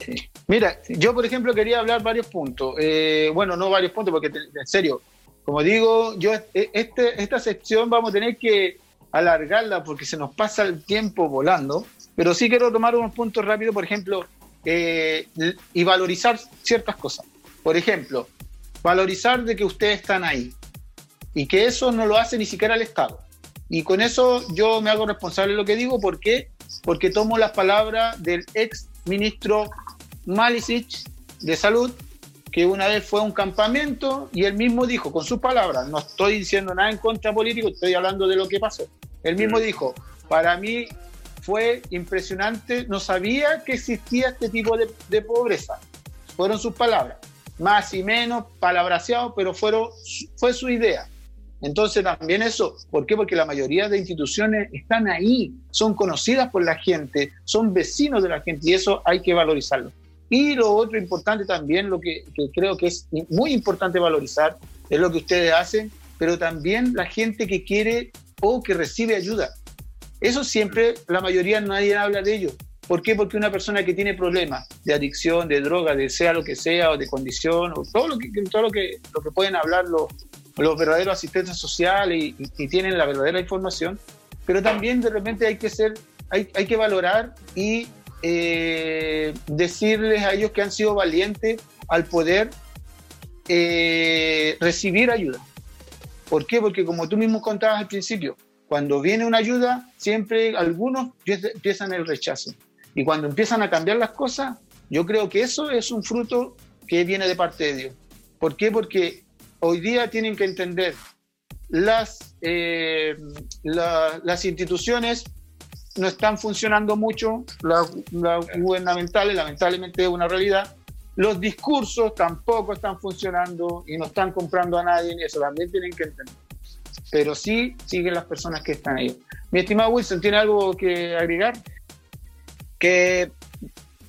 Sí. Mira, yo por ejemplo quería hablar varios puntos. Eh, bueno, no varios puntos, porque te- en serio, como digo, yo e- este, esta sección vamos a tener que alargarla porque se nos pasa el tiempo volando, pero sí quiero tomar unos puntos rápidos, por ejemplo, eh, y valorizar ciertas cosas. Por ejemplo, valorizar de que ustedes están ahí y que eso no lo hace ni siquiera el Estado. Y con eso yo me hago responsable de lo que digo, ¿por qué? Porque tomo las palabras del ex ministro Malisic de Salud, que una vez fue a un campamento y él mismo dijo, con sus palabras, no estoy diciendo nada en contra político, estoy hablando de lo que pasó. Él mismo Mm. dijo, para mí fue impresionante, no sabía que existía este tipo de, de pobreza. Fueron sus palabras. más y menos, palabraseado, pero fueron, fue su idea. Entonces también eso, ¿por qué? Porque la mayoría de instituciones están ahí, son conocidas por la gente, son vecinos de la gente y eso hay que valorizarlo. Y lo otro importante también, lo que, creo que es muy importante valorizar, es lo que ustedes hacen, pero también la gente que quiere o que recibe ayuda. Eso siempre, la mayoría nadie habla de ello. ¿Por qué? Porque una persona que tiene problemas de adicción, de droga, de sea lo que sea, o de condición, o todo lo que, todo lo que, lo que pueden hablar los, los verdaderos asistentes sociales y, tienen la verdadera información, pero también de repente hay que ser, hay, hay que valorar y eh, decirles a ellos que han sido valientes al poder eh, recibir ayuda. ¿Por qué? Porque como tú mismo contabas al principio, cuando viene una ayuda, siempre algunos empiezan el rechazo. Y cuando empiezan a cambiar las cosas, yo creo que eso es un fruto que viene de parte de Dios. ¿Por qué? Porque hoy día tienen que entender las, eh, las instituciones no están funcionando mucho, las, gubernamentales lamentablemente es una realidad, los discursos tampoco están funcionando y no están comprando a nadie, y eso también tienen que entender. Pero sí siguen las personas que están ahí. Mi estimado Wilson, ¿tiene algo que agregar? Que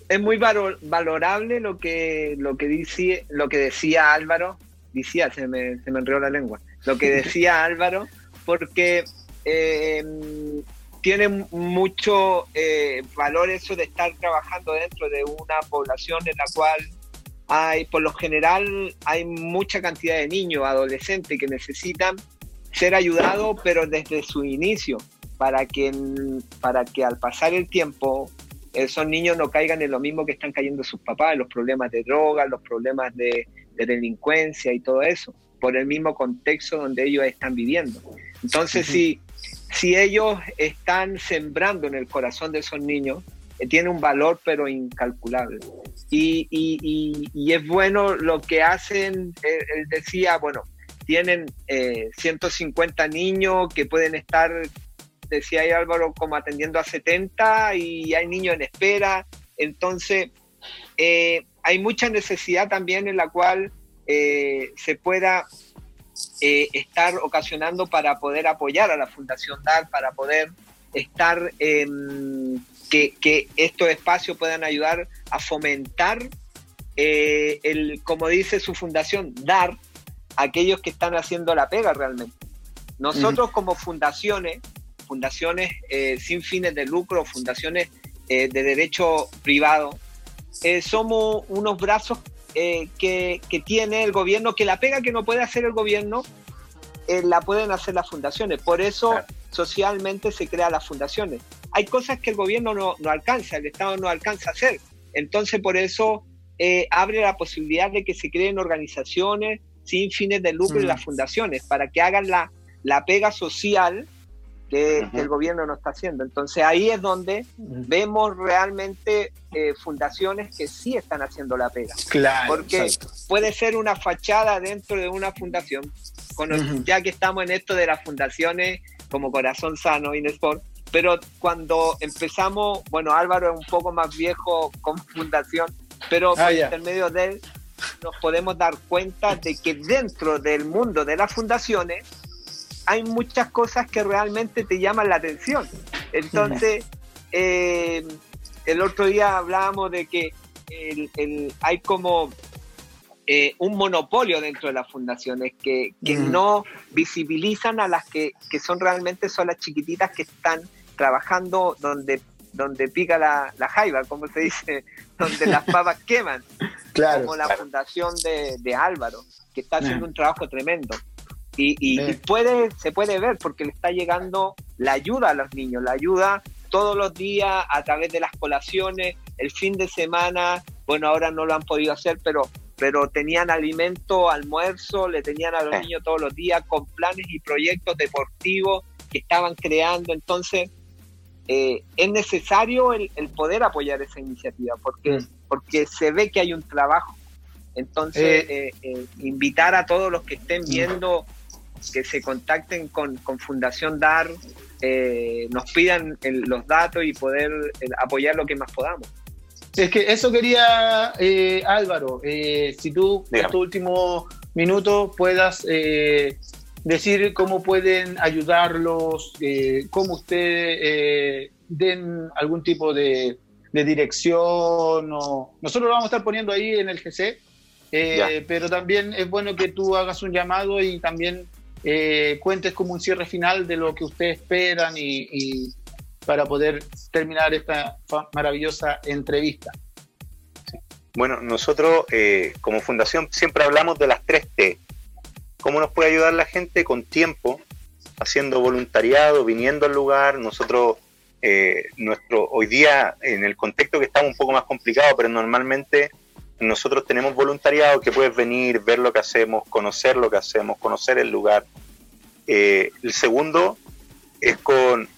es muy valorable lo que, lo que, dice, lo que decía Álvaro decía, se me, se me enredó la lengua, lo que decía Álvaro, porque eh, tiene mucho eh, valor eso de estar trabajando dentro de una población en la cual hay, por lo general, hay mucha cantidad de niños, adolescentes que necesitan ser ayudados, pero desde su inicio, para que, para que al pasar el tiempo esos niños no caigan en lo mismo que están cayendo sus papás, los problemas de droga, los problemas de, de delincuencia y todo eso, por el mismo contexto donde ellos están viviendo. Entonces, si, si ellos están sembrando en el corazón de esos niños, eh, tiene un valor pero incalculable. Y, es bueno lo que hacen, él, decía, bueno, tienen 150 eh, niños que pueden estar, decía ahí Álvaro, como atendiendo a 70 y hay niños en espera. Entonces, eh, hay mucha necesidad también en la cual eh, se pueda eh, estar ocasionando para poder apoyar a la Fundación DAR, para poder estar, que, que, estos espacios puedan ayudar a fomentar, eh, el, como dice su fundación, dar a aquellos que están haciendo la pega realmente. Nosotros como fundaciones, fundaciones sin fines de lucro, fundaciones de derecho privado, eh, somos unos brazos eh, que, tiene el gobierno, que la pega que no puede hacer el gobierno, eh, la pueden hacer las fundaciones. Por eso socialmente se crean las fundaciones. Hay cosas que el gobierno no, alcanza, el Estado no alcanza a hacer. Entonces por eso abre la posibilidad de que se creen organizaciones sin fines de lucro en las fundaciones, para que hagan la, la pega social que, el gobierno no está haciendo. Entonces ahí es donde vemos realmente eh, fundaciones que sí están haciendo la pega. Claro. Porque puede ser una fachada dentro de una fundación, ya que estamos en esto de las fundaciones como Corazón Sano, Inesport, pero cuando empezamos, bueno, Álvaro es un poco más viejo con fundación, pero ah, por intermedio de él nos podemos dar cuenta de que dentro del mundo de las fundaciones hay muchas cosas que realmente te llaman la atención. Entonces, eh, el otro día hablábamos de que hay como eh, un monopolio dentro de las fundaciones que, no visibilizan a las que, son realmente son las chiquititas que están trabajando donde, donde pica la, jaiba, como se dice, donde las pavas queman. Claro, como la fundación de, de Álvaro, que está haciendo un trabajo tremendo. Y, puede, se puede ver porque le está llegando la ayuda a los niños, la ayuda todos los días a través de las colaciones, el fin de semana, bueno, ahora no lo han podido hacer, pero, pero tenían alimento, almuerzo, le tenían a los niños todos los días con planes y proyectos deportivos que estaban creando. Entonces, eh, es necesario el, poder apoyar esa iniciativa porque, mm. porque se ve que hay un trabajo. Entonces, eh, eh, invitar a todos los que estén mm. viendo que se contacten con, Fundación DAR, eh, nos pidan los datos y poder eh, apoyar lo que más podamos. Es que eso quería eh, Álvaro, eh, si tú en Dígame. estos últimos minutos puedas eh, decir cómo pueden ayudarlos, eh, cómo ustedes eh, den algún tipo de, de dirección. O... Nosotros lo vamos a estar poniendo ahí en el GC, eh, pero también es bueno que tú hagas un llamado y también eh, cuentes como un cierre final de lo que ustedes esperan y, para poder terminar esta maravillosa entrevista. Bueno, nosotros eh, como fundación siempre hablamos de las tres T. ¿Cómo nos puede ayudar la gente? Con tiempo, haciendo voluntariado, viniendo al lugar. Nosotros, eh, nuestro, hoy día, en el contexto que estamos un poco más complicado, pero normalmente nosotros tenemos voluntariado que puedes venir, ver lo que hacemos, conocer lo que hacemos, conocer el lugar. Eh, el segundo es con,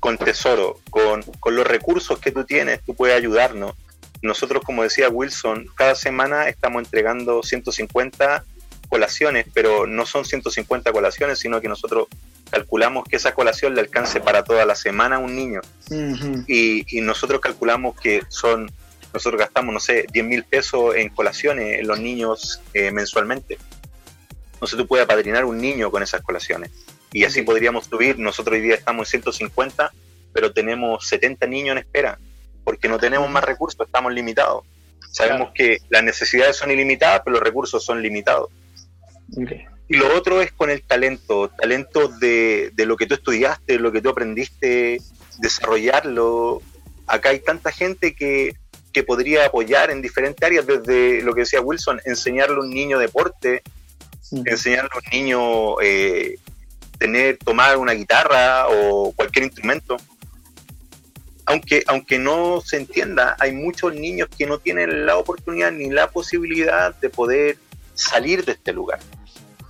con tesoro, con, con los recursos que tú tienes, tú puedes ayudarnos. Nosotros, como decía Wilson, cada semana estamos entregando 150 colaciones, pero no son 150 colaciones, sino que nosotros calculamos que esa colación le alcance para toda la semana a un niño. Y nosotros calculamos que son, nosotros gastamos, no sé, 10 mil pesos en colaciones en los niños eh, mensualmente. Entonces tú puedes apadrinar un niño con esas colaciones. Y así podríamos subir, nosotros hoy día estamos en 150, pero tenemos 70 niños en espera, porque no tenemos más recursos, estamos limitados. Sabemos Claro. que las necesidades son ilimitadas, pero los recursos son limitados. Ok. Y lo otro es con el talento, talento de, de lo que tú estudiaste, lo que tú aprendiste, desarrollarlo. Acá hay tanta gente que, que podría apoyar en diferentes áreas, desde lo que decía Wilson, enseñarle a un niño deporte, Ujú. enseñarle a un niño eh, tener, tomar una guitarra o cualquier instrumento. Aunque, aunque no se entienda, hay muchos niños que no tienen la oportunidad ni la posibilidad de poder salir de este lugar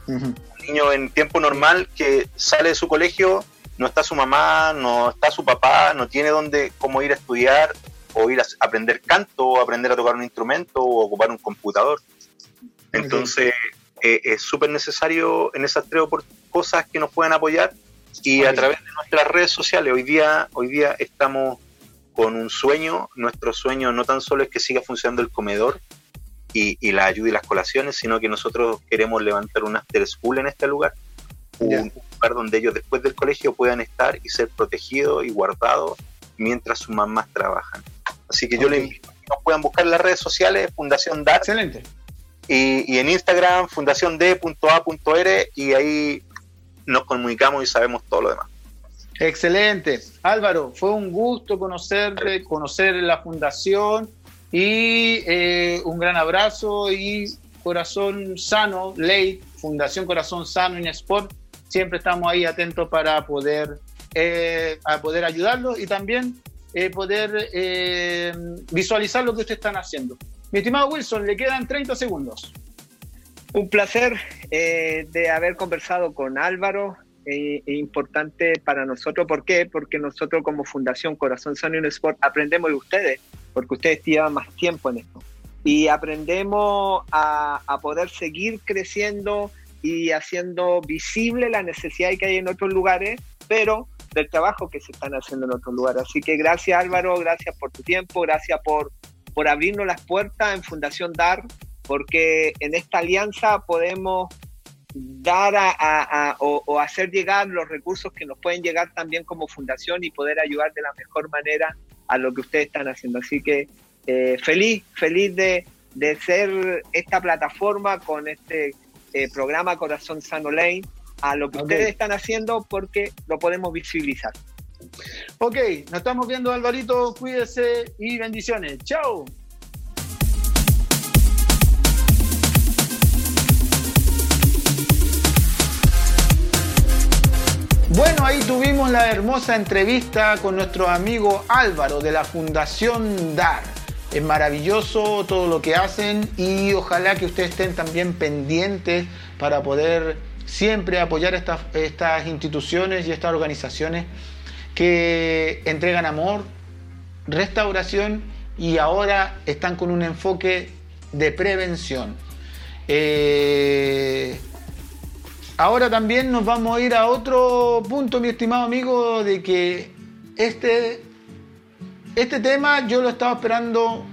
un niño en tiempo normal que sale de su colegio, no está su mamá, no está su papá, no tiene dónde cómo ir a estudiar o ir a aprender canto o aprender a tocar un instrumento o ocupar un computador. Entonces eh, es súper necesario en esas tres cosas que nos puedan apoyar y a través de nuestras redes sociales. Hoy día, hoy día estamos con un sueño, nuestro sueño no tan solo es que siga funcionando el comedor, y, y la ayuda y las colaciones, sino que nosotros queremos levantar un after school en este lugar, un lugar donde ellos después del colegio puedan estar y ser protegidos y guardados mientras sus mamás trabajan. Así que yo les invito a que nos puedan buscar en las redes sociales, Fundación DAR, Excelente. y, y en Instagram, fundaciond.a.r, y ahí nos comunicamos y sabemos todo lo demás. Excelente. Álvaro, fue un gusto conocerte, conocer la fundación y eh, un gran abrazo y corazón sano, ley, Fundación Corazón Sano en Sport. Siempre estamos ahí atentos para poder, eh, a poder ayudarlos y también eh, poder eh, visualizar lo que ustedes están haciendo. Mi estimado Wilson, le quedan 30 segundos. Un placer eh, de haber conversado con Álvaro. eh, e importante para nosotros. ¿Por qué? Porque nosotros como Fundación Corazón Sano en Sport aprendemos de ustedes, porque ustedes llevan más tiempo en esto. Y aprendemos a poder seguir creciendo y haciendo visible la necesidad que hay en otros lugares, pero del trabajo que se están haciendo en otros lugares. Así que gracias Álvaro, gracias por tu tiempo, gracias por, por abrirnos las puertas en Fundación DAR, porque en esta alianza podemos dar a, o hacer llegar los recursos que nos pueden llegar también como fundación y poder ayudar de la mejor manera a lo que ustedes están haciendo. Así que eh, feliz, feliz de, de ser esta plataforma con este eh, programa Corazón Sano Lane a lo que ustedes están haciendo porque lo podemos visibilizar. Ok, nos estamos viendo, Alvarito. Cuídese y bendiciones. Chao. Bueno, ahí tuvimos la hermosa entrevista con nuestro amigo Álvaro de la Fundación DAR. Es maravilloso todo lo que hacen y ojalá que ustedes estén también pendientes para poder siempre apoyar estas, estas instituciones y estas organizaciones que entregan amor, restauración y ahora están con un enfoque de prevención. Eh, ahora también nos vamos a ir a otro punto, mi estimado amigo, de que este, este tema yo lo estaba esperando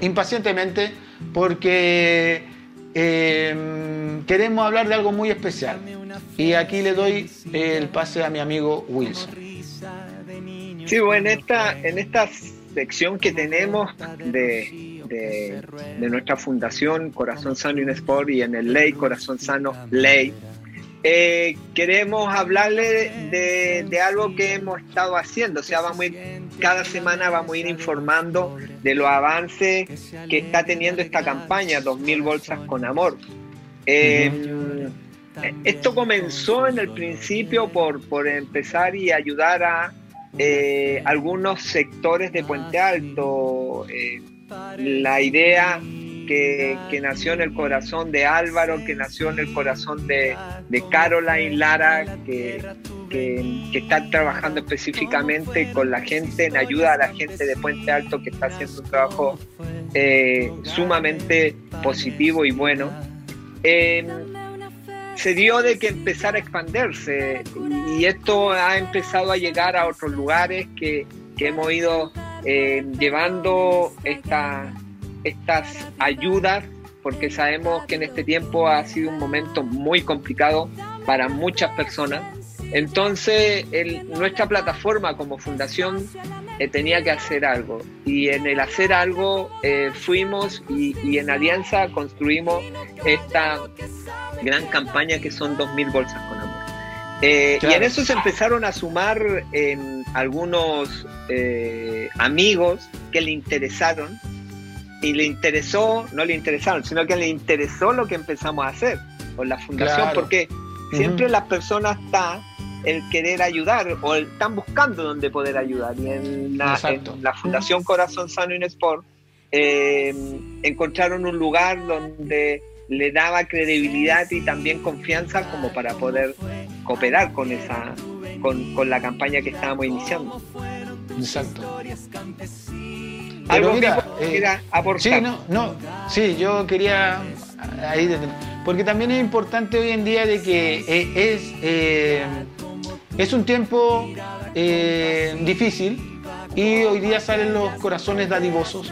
impacientemente porque eh, queremos hablar de algo muy especial. Y aquí le doy el pase a mi amigo Wilson. Sí, bueno, en esta, en esta sección que tenemos de, de, nuestra fundación Corazón Sano y Sport y en el Ley Corazón Sano Ley, eh, queremos hablarle de, algo que hemos estado haciendo. O sea, vamos a ir, cada semana vamos a ir informando de los avances que está teniendo esta campaña, 2000 bolsas con amor. Eh, esto comenzó en el principio por, por empezar y ayudar a eh, algunos sectores de Puente Alto. la idea que, nació en el corazón de Álvaro, que nació en el corazón de, Caroline Lara, que, que, está trabajando específicamente con la gente, en ayuda a la gente de Puente Alto, que está haciendo un trabajo eh, sumamente positivo y bueno. Em, se dio de que empezara a expandirse y esto ha empezado a llegar a otros lugares que, hemos ido eh, llevando esta, estas ayudas, porque sabemos que en este tiempo ha sido un momento muy complicado para muchas personas. Entonces, nuestra plataforma como fundación eh, tenía que hacer algo. Y en el hacer algo eh, fuimos y, en alianza construimos esta gran campaña que son 2.000 bolsas con amor. Eh, y en eso se empezaron a sumar algunos amigos que le interesaron y le interesó, no le interesaron, sino que le interesó lo que empezamos a hacer con la fundación, porque siempre las personas están el querer ayudar o están buscando dónde poder ayudar. Y en la, Fundación Corazón Sano y Sport eh, encontraron un lugar donde le daba credibilidad y también confianza como para poder cooperar con esa con, con la campaña que estábamos iniciando. Exacto. Algo mira, eh, Sí, no, no, sí, yo quería ahí porque también es importante hoy en día de que eh, es eh, es un tiempo difícil y hoy día salen los corazones dadivosos.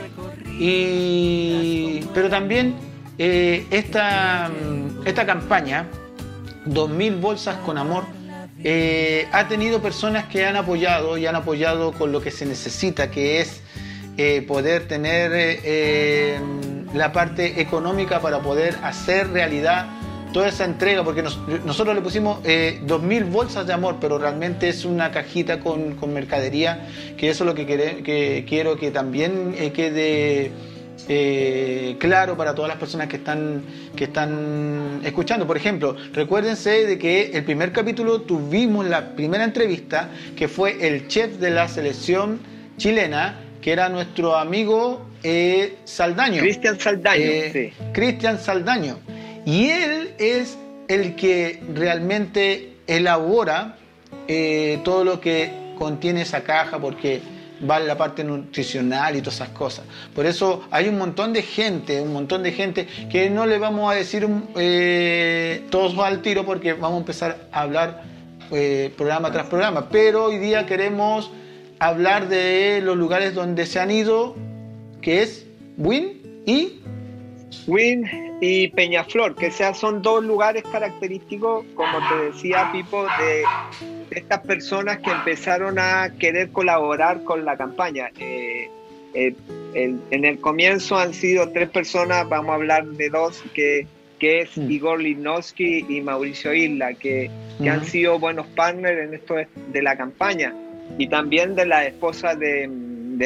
Y pero también esta esta campaña 2000 bolsas con amor ha tenido personas que han apoyado y han apoyado con lo que se necesita, que es eh, poder tener eh, eh, la parte económica para poder hacer realidad toda esa entrega, porque nosotros le pusimos 2.000 bolsas de amor, pero realmente es una cajita con, mercadería, que eso es lo que, que quiero que también quede claro para todas las personas que están, que están escuchando. Por ejemplo, recuérdense de que el primer capítulo tuvimos la primera entrevista, que fue el chef de la selección chilena, que era nuestro amigo eh, Saldaño. Cristian Saldaño. Eh, Cristian Saldaño. Y él es el que realmente elabora eh, todo lo que contiene esa caja, porque va la parte nutricional y todas esas cosas. Por eso hay un montón de gente, un montón de gente que no le vamos a decir todos va al tiro porque vamos a empezar a hablar programa tras programa. Pero hoy día queremos hablar de los lugares donde se han ido, que es Win y... Win y Peñaflor, que sea, son dos lugares característicos, como te decía Pipo, de, estas personas que empezaron a querer colaborar con la campaña. Eh, eh, en el comienzo han sido tres personas, vamos a hablar de dos, que, que es mm. Igor Linowski y Mauricio Isla, que, que han sido buenos partners en esto de la campaña y también de la esposa de,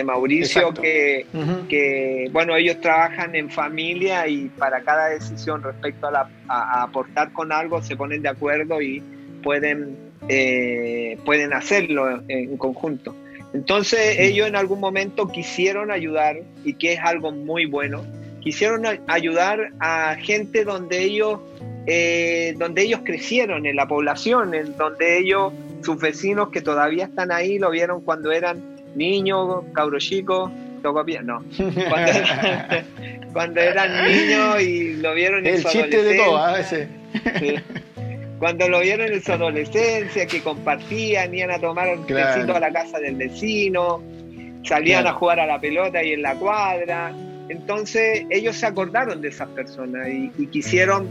Mauricio, que, que, bueno, ellos trabajan en familia y para cada decisión respecto a, la, aportar con algo se ponen de acuerdo y pueden, eh, pueden hacerlo en conjunto. Entonces ellos en algún momento quisieron ayudar y que es algo muy bueno, quisieron ayudar a gente donde ellos, eh, donde ellos crecieron, en la población, en donde ellos sus vecinos que todavía están ahí lo vieron cuando eran niños, cabros chicos, no. Cuando, eran niños y lo vieron en su chiste de todo, a veces. Cuando lo vieron en su adolescencia, que compartían, iban a tomar un claro. a la casa del vecino, salían a jugar a la pelota y en la cuadra. entonces ellos se acordaron de esas personas y, quisieron,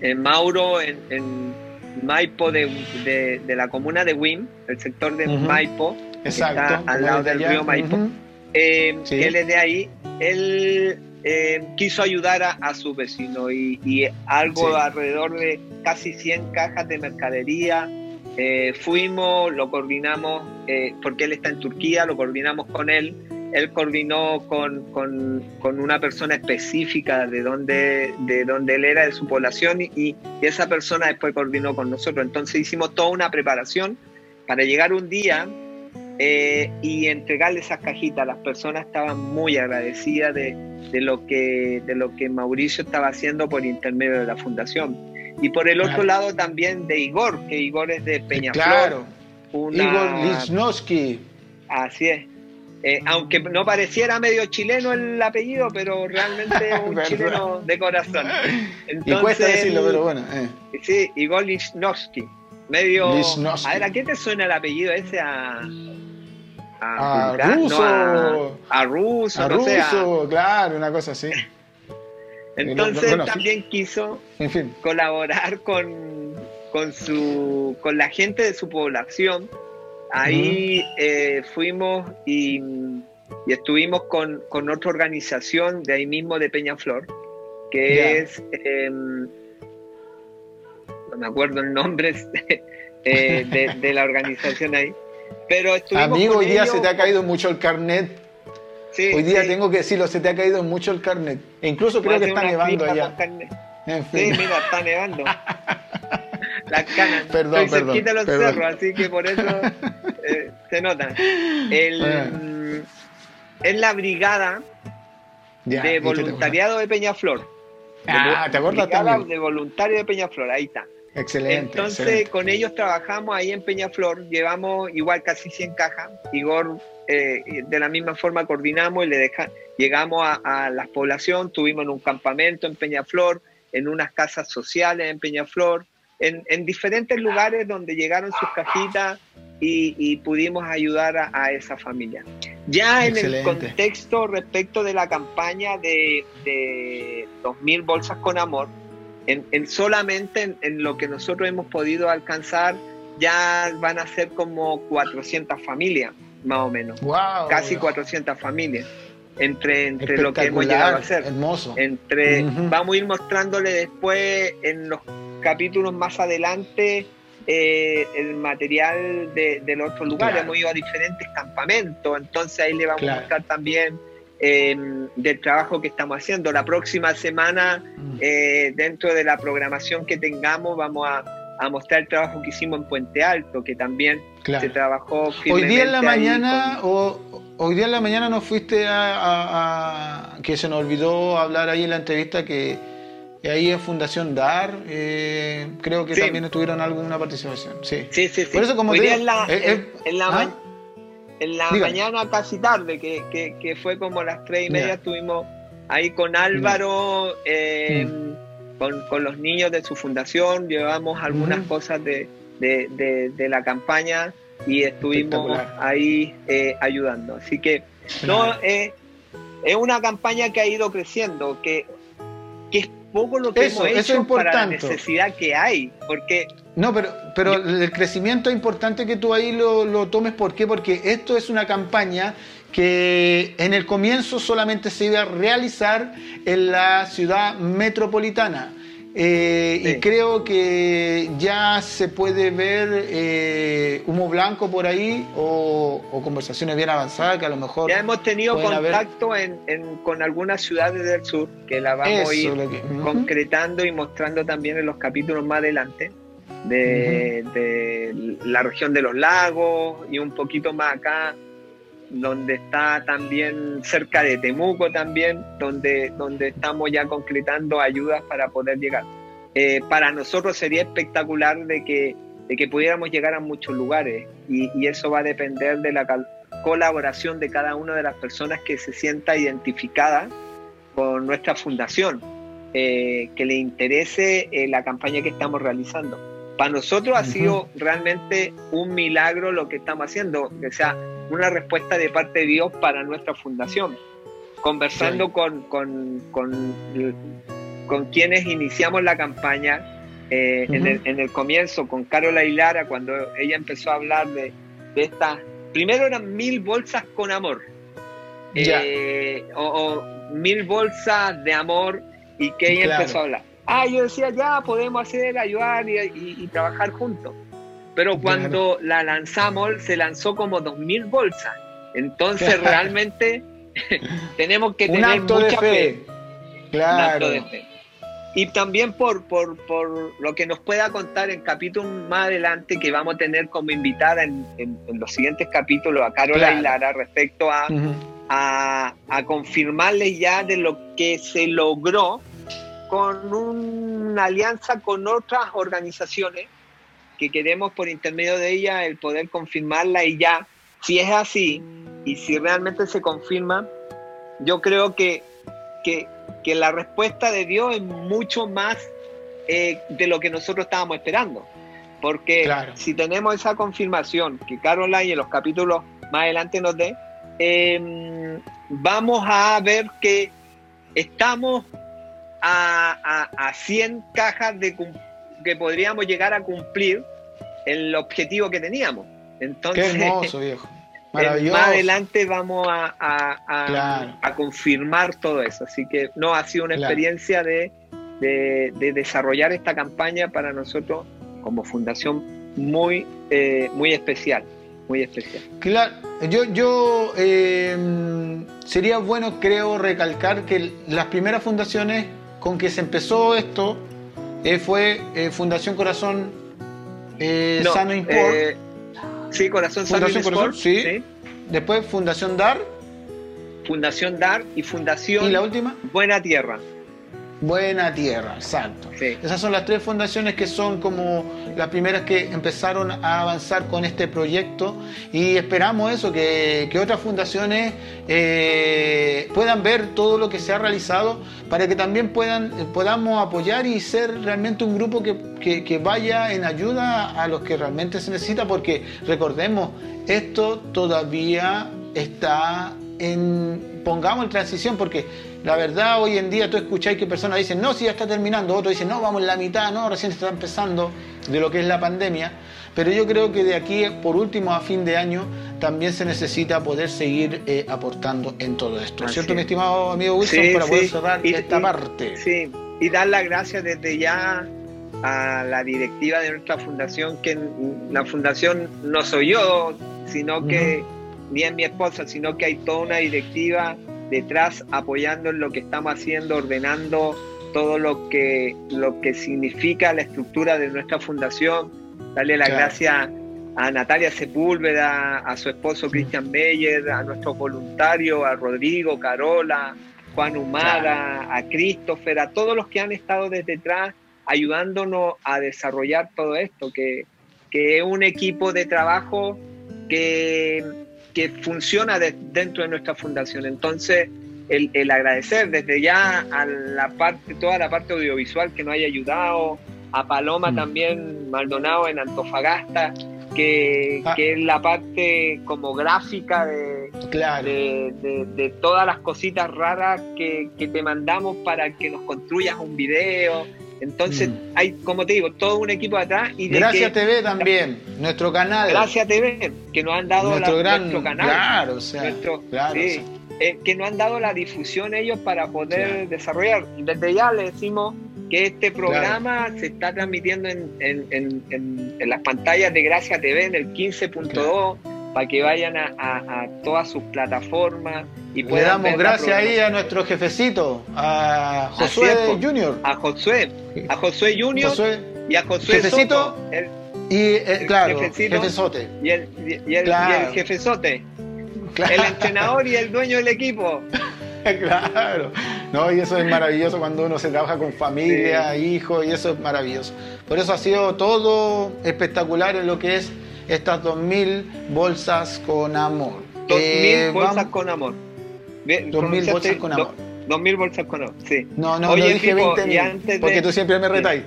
en Mauro, en, Maipo de, de, la comuna de Wim, el sector de Maipo, está al lado del río Maipo, eh, él es de ahí, él eh, quiso ayudar a, su vecino y, algo alrededor de casi 100 cajas de mercadería. Eh, fuimos, lo coordinamos, porque él está en Turquía, lo coordinamos con él. Él coordinó con, con, con una persona específica de donde, de donde él era, de su población, y, y esa persona después coordinó con nosotros. Entonces hicimos toda una preparación para llegar un día eh, y entregarle esas cajitas. Las personas estaban muy agradecidas de, de, lo que, de lo que Mauricio estaba haciendo por intermedio de la fundación. Y por el otro lado también de Igor, que Igor es de Peñaflor. Claro, Igor Lichnowsky. Así es. Eh, aunque no pareciera medio chileno el apellido, pero realmente un chileno de corazón. y cuesta decirlo, pero bueno. Eh. Sí, Igor Lichnowsky. Medio. A ver, ¿a qué te suena el apellido ese? A, a, ruso, a, ruso, a ruso, claro, una cosa así. Entonces también quiso colaborar con, con, su, con la gente de su población. Ahí eh, fuimos y, estuvimos con, con, otra organización de ahí mismo de Peñaflor, que es, em, no me acuerdo el nombre eh, de, de la organización ahí, pero Amigo, hoy día se te ha caído mucho el carnet. hoy día tengo que decirlo, se te ha caído mucho el carnet. E incluso creo que está nevando allá. Sí, mira, está nevando. Las canas. Perdón, Estoy perdón, cerquita de los cerros, así que por eso eh, se nota. El, ah. es la brigada de voluntariado de Peñaflor. Ah, ¿te acuerdas también? de voluntario de Peñaflor, ahí está. Excelente. Entonces, con ellos trabajamos ahí en Peñaflor, llevamos igual casi 100 cajas. Igor, eh, de la misma forma, coordinamos y le deja, llegamos a, la población, tuvimos un campamento en Peñaflor, en unas casas sociales en Peñaflor, en, diferentes lugares donde llegaron sus cajitas y, pudimos ayudar a, esa familia. Ya en el contexto respecto de la campaña de, de 2.000 bolsas con amor, en, solamente en, lo que nosotros hemos podido alcanzar, ya van a ser como 400 familias, más o menos. Casi 400 familias. Entre, entre lo que hemos llegado a hacer. Hermoso. Entre, Vamos a ir mostrándole después en los capítulos más adelante eh, el material de, los otros lugares. Hemos ido a diferentes campamentos, entonces ahí le vamos a mostrar también Em, del trabajo que estamos haciendo. La próxima semana, mm. eh, dentro de la programación que tengamos, vamos a, mostrar el trabajo que hicimos en Puente Alto, que también se trabajó Hoy día en la mañana, o, hoy día en la mañana nos fuiste a, que se nos olvidó hablar ahí en la entrevista que ahí en Fundación DAR, eh, creo que también estuvieron alguna participación. Sí, sí, sí. Por eso, como hoy día en la, en, la ¿ah? en la mañana casi tarde, que, que, fue como las tres y media, estuvimos ahí con Álvaro, eh, mm. con, con, los niños de su fundación, llevamos algunas cosas de, de, de, la campaña y estuvimos ahí eh, ayudando. Así que no eh, es una campaña que ha ido creciendo, que, que es poco lo que hemos hecho para la necesidad que hay, porque no, pero, pero el crecimiento es importante que tú ahí lo, lo tomes. ¿Por qué? Porque esto es una campaña que en el comienzo solamente se iba a realizar en la ciudad metropolitana. Eh, y creo que ya se puede ver eh, humo blanco por ahí o, conversaciones bien avanzadas que a lo mejor... Ya hemos tenido contacto en, con algunas ciudades del sur que la vamos a ir concretando y mostrando también en los capítulos más adelante de, la región de los lagos y un poquito más acá, donde está también cerca de Temuco también, donde, donde estamos ya concretando ayudas para poder llegar. Eh, para nosotros sería espectacular de que, de que pudiéramos llegar a muchos lugares y, eso va a depender de la colaboración de cada una de las personas que se sienta identificada con nuestra fundación, eh, que le interese eh, la campaña que estamos realizando. Para nosotros ha sido realmente un milagro lo que estamos haciendo, o sea, una respuesta de parte de Dios para nuestra fundación. conversando Sí. con, con, con, con quienes iniciamos la campaña, eh, en, el, en el comienzo con Carola Hilara, cuando ella empezó a hablar de, de estas, primero eran mil bolsas con amor, eh, o, o mil bolsas de amor, y que ella Claro. empezó a hablar. Ah, yo decía, ya podemos hacer, ayudar y, y- y trabajar juntos. Pero cuando la lanzamos, se lanzó como dos mil bolsas. Entonces realmente tenemos que Un tener acto de mucha fe. fe. un Claro. acto de fe. Y también por, por, por lo que nos pueda contar en capítulos más adelante, que vamos a tener como invitada en, en- en los siguientes capítulos a Carola Claro. y Lara respecto a, a confirmarles ya de lo que se logró con una alianza con otras organizaciones que queremos por intermedio de ella el poder confirmarla y ya, si es así y si realmente se confirma, yo creo que, que, que la respuesta de Dios es mucho más eh, de lo que nosotros estábamos esperando. Porque Claro. si tenemos esa confirmación que Caroline en los capítulos más adelante nos dé, eh, vamos a ver que estamos a, a, a 100 cajas de cum- que podríamos llegar a cumplir el objetivo que teníamos. Entonces, Qué hermoso, viejo. Maravilloso. más adelante vamos a, a- a- Claro. a confirmar todo eso. Así que no, ha sido una Claro. experiencia de, de- de desarrollar esta campaña para nosotros como fundación muy, eh, muy especial. Muy especial. Claro, yo, yo eh, sería bueno, creo, recalcar que las primeras fundaciones con que se empezó esto eh, fue eh, Fundación Corazón eh, No, Sano Import, sí, Corazón Sano Fundación in Corazón, Sport, sí. después Fundación Dar Fundación DAR y Fundación y la última, Buena Tierra. Buena Tierra, exacto. Sí. Esas son las tres fundaciones que son como las primeras que empezaron a avanzar con este proyecto y esperamos eso, que, que otras fundaciones eh, puedan ver todo lo que se ha realizado para que también puedan, eh, podamos apoyar y ser realmente un grupo que, que- que vaya en ayuda a los que realmente se necesita porque recordemos, esto todavía está en, pongamos en transición porque la verdad, hoy en día tú escucháis que personas dicen, no, si ya está terminando, otros dicen, no, vamos en la mitad, no, recién está empezando de lo que es la pandemia. Pero yo creo que de aquí, por último, a fin de año, también se necesita poder seguir eh, aportando en todo esto. Así ¿Cierto, es. mi estimado amigo Wilson? Sí, para poder cerrar Y- esta y- parte. Sí, y dar las gracias desde ya a la directiva de nuestra fundación, que la fundación no soy yo, sino que ni es mi esposa, sino que hay toda una directiva detrás apoyando en lo que estamos haciendo, ordenando todo lo que, lo que significa la estructura de nuestra fundación. Darle las Claro. gracias a Natalia Sepúlveda, a su esposo Christian Meyer, a nuestros voluntarios, a Rodrigo, Carola, Juan Humada, a Christopher, a todos los que han estado desde atrás ayudándonos a desarrollar todo esto, que, que es un equipo de trabajo que, que funciona de- dentro de nuestra fundación. Entonces, el, el agradecer desde ya a la parte, toda la parte audiovisual que nos haya ayudado, a Paloma Mm. también Maldonado en Antofagasta, que, Ah. que es la parte como gráfica de, Claro. de, de- de todas las cositas raras que, que te mandamos para que nos construyas un video. Entonces, Mm. hay, como te digo, todo un equipo atrás y de Gracias que- TV también, nuestro canal. Gracias TV, que nos han dado nuestro la- gran nuestro canal. Claro, o sea, Nuestro- claro, sí, o sea, eh, que nos han dado la difusión ellos para poder Claro. desarrollar. Y desde ya le decimos que este programa se está transmitiendo en, en- en- en- en las pantallas de Gracia TV en el 15.2 para que vayan a, a- a todas sus plataformas y Le puedan damos ver la gracias ahí a nuestro jefecito, a Josué. Junior. a Josué, a Josué Junior Josué y a Josué Jefecito. Soto, el- y, eh, claro, jefecito. y, el, y, el, y el Claro. jefezote, Claro. el entrenador y el dueño del equipo. Claro, no, y eso es maravilloso cuando uno se trabaja con familia, hijos, y eso es maravilloso. Por eso ha sido todo espectacular en lo que es estas 2000 bolsas con amor. Dos Eh, mil bolsas vamos- con amor. Bien, 2000 pronunciaste bolsas con amor. Dos mil bolsas con amor, sí. No, no, Oye, no dije Pipo, 20 y antes de- porque tú siempre me retáis.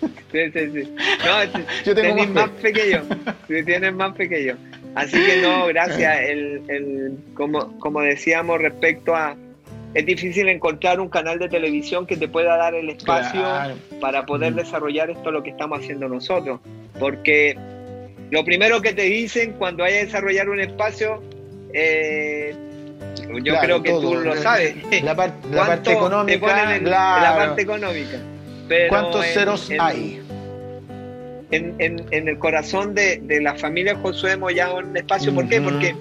Sí, sí, sí. No, Yo tengo tenés más más pequeño. Tienes más pequeño. Así que no, gracias. El, el, como, como decíamos respecto a, es difícil encontrar un canal de televisión que te pueda dar el espacio Claro. para poder Mm. desarrollar esto lo que estamos haciendo nosotros. Porque lo primero que te dicen cuando hay que desarrollar un espacio, eh, yo Claro, creo que tú todo. lo sabes. La, par- la parte ¿Cuánto te ponen económica, en, claro. la parte económica? Pero ¿Cuántos en- ceros en- hay? en, el corazón de, de la familia Josué hemos ya un espacio. ¿Por qué? Porque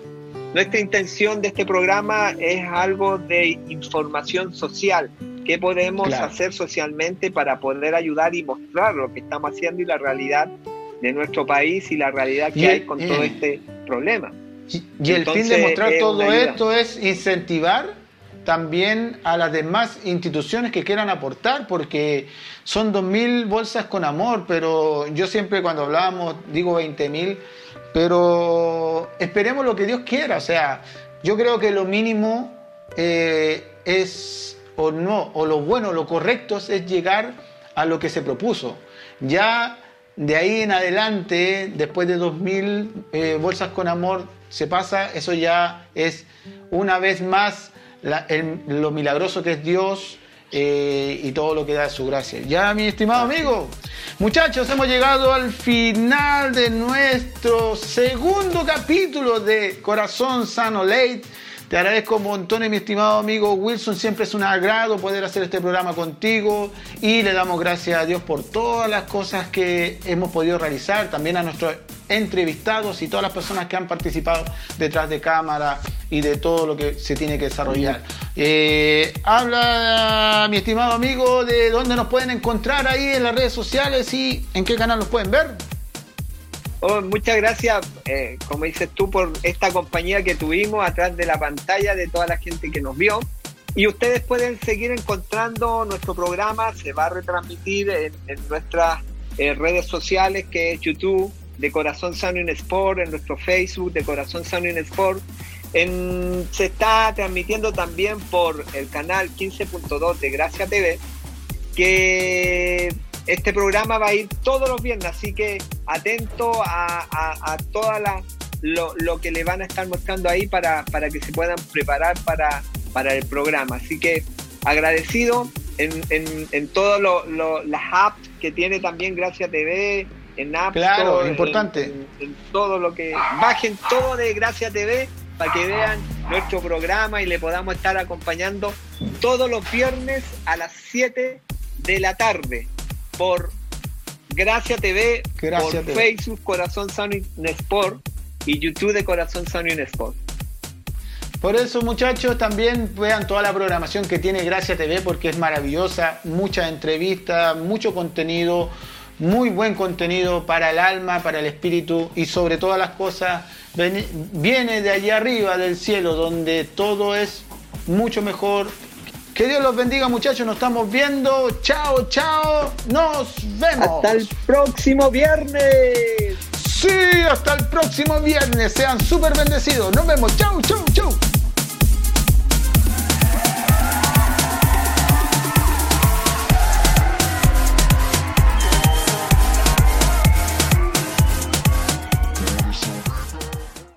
nuestra intención de este programa es algo de información social. ¿Qué podemos Claro. hacer socialmente para poder ayudar y mostrar lo que estamos haciendo y la realidad de nuestro país y la realidad que Y- hay con eh. todo este problema? Y y el fin de mostrar es todo esto es incentivar también a las demás instituciones que quieran aportar, porque son 2.000 bolsas con amor, pero yo siempre cuando hablamos digo 20.000, pero esperemos lo que Dios quiera, o sea, yo creo que lo mínimo eh, es, o no, o lo bueno, lo correcto es llegar a lo que se propuso. Ya de ahí en adelante, después de 2.000 eh, bolsas con amor, se pasa, eso ya es una vez más lo milagroso que es Dios eh, y todo lo que da su gracia. Ya, mi estimado amigo, muchachos, hemos llegado al final de nuestro segundo capítulo de Corazón Sano Late. Te agradezco un montón, mi estimado amigo Wilson. Siempre es un agrado poder hacer este programa contigo y le damos gracias a Dios por todas las cosas que hemos podido realizar. También a nuestros entrevistados y todas las personas que han participado detrás de cámara y de todo lo que se tiene que desarrollar. Eh, habla, mi estimado amigo, de dónde nos pueden encontrar ahí en las redes sociales y en qué canal nos pueden ver. Oh, muchas gracias, eh, como dices tú, por esta compañía que tuvimos atrás de la pantalla de toda la gente que nos vio. Y ustedes pueden seguir encontrando nuestro programa, se va a retransmitir en, en nuestras eh, redes sociales, que es YouTube de Corazón Sano en Sport, en nuestro Facebook de Corazón Sano en Sport. En- se está transmitiendo también por el canal 15.2 de Gracia TV, que este programa va a ir todos los viernes, así que atento a, a, a toda la, lo, lo que le van a estar mostrando ahí para, para que se puedan preparar para, para el programa. Así que agradecido en, en, en todas las apps que tiene también Gracia TV, en App Claro, importante. En, en todo lo que... Bajen todo de Gracia TV para que vean nuestro programa y le podamos estar acompañando todos los viernes a las 7 de la tarde por Gracia TV, Gracia por TV. Facebook Corazón Sano en Sport y YouTube de Corazón Sano en Sport. Por eso, muchachos, también vean toda la programación que tiene Gracia TV porque es maravillosa, muchas entrevistas, mucho contenido, muy buen contenido para el alma, para el espíritu y sobre todas las cosas viene de allá arriba del cielo donde todo es mucho mejor. Que Dios los bendiga, muchachos, nos estamos viendo. Chao, chao, nos vemos. Hasta el próximo viernes. Sí, hasta el próximo viernes. Sean súper bendecidos. Nos vemos. Chau, chau, chau.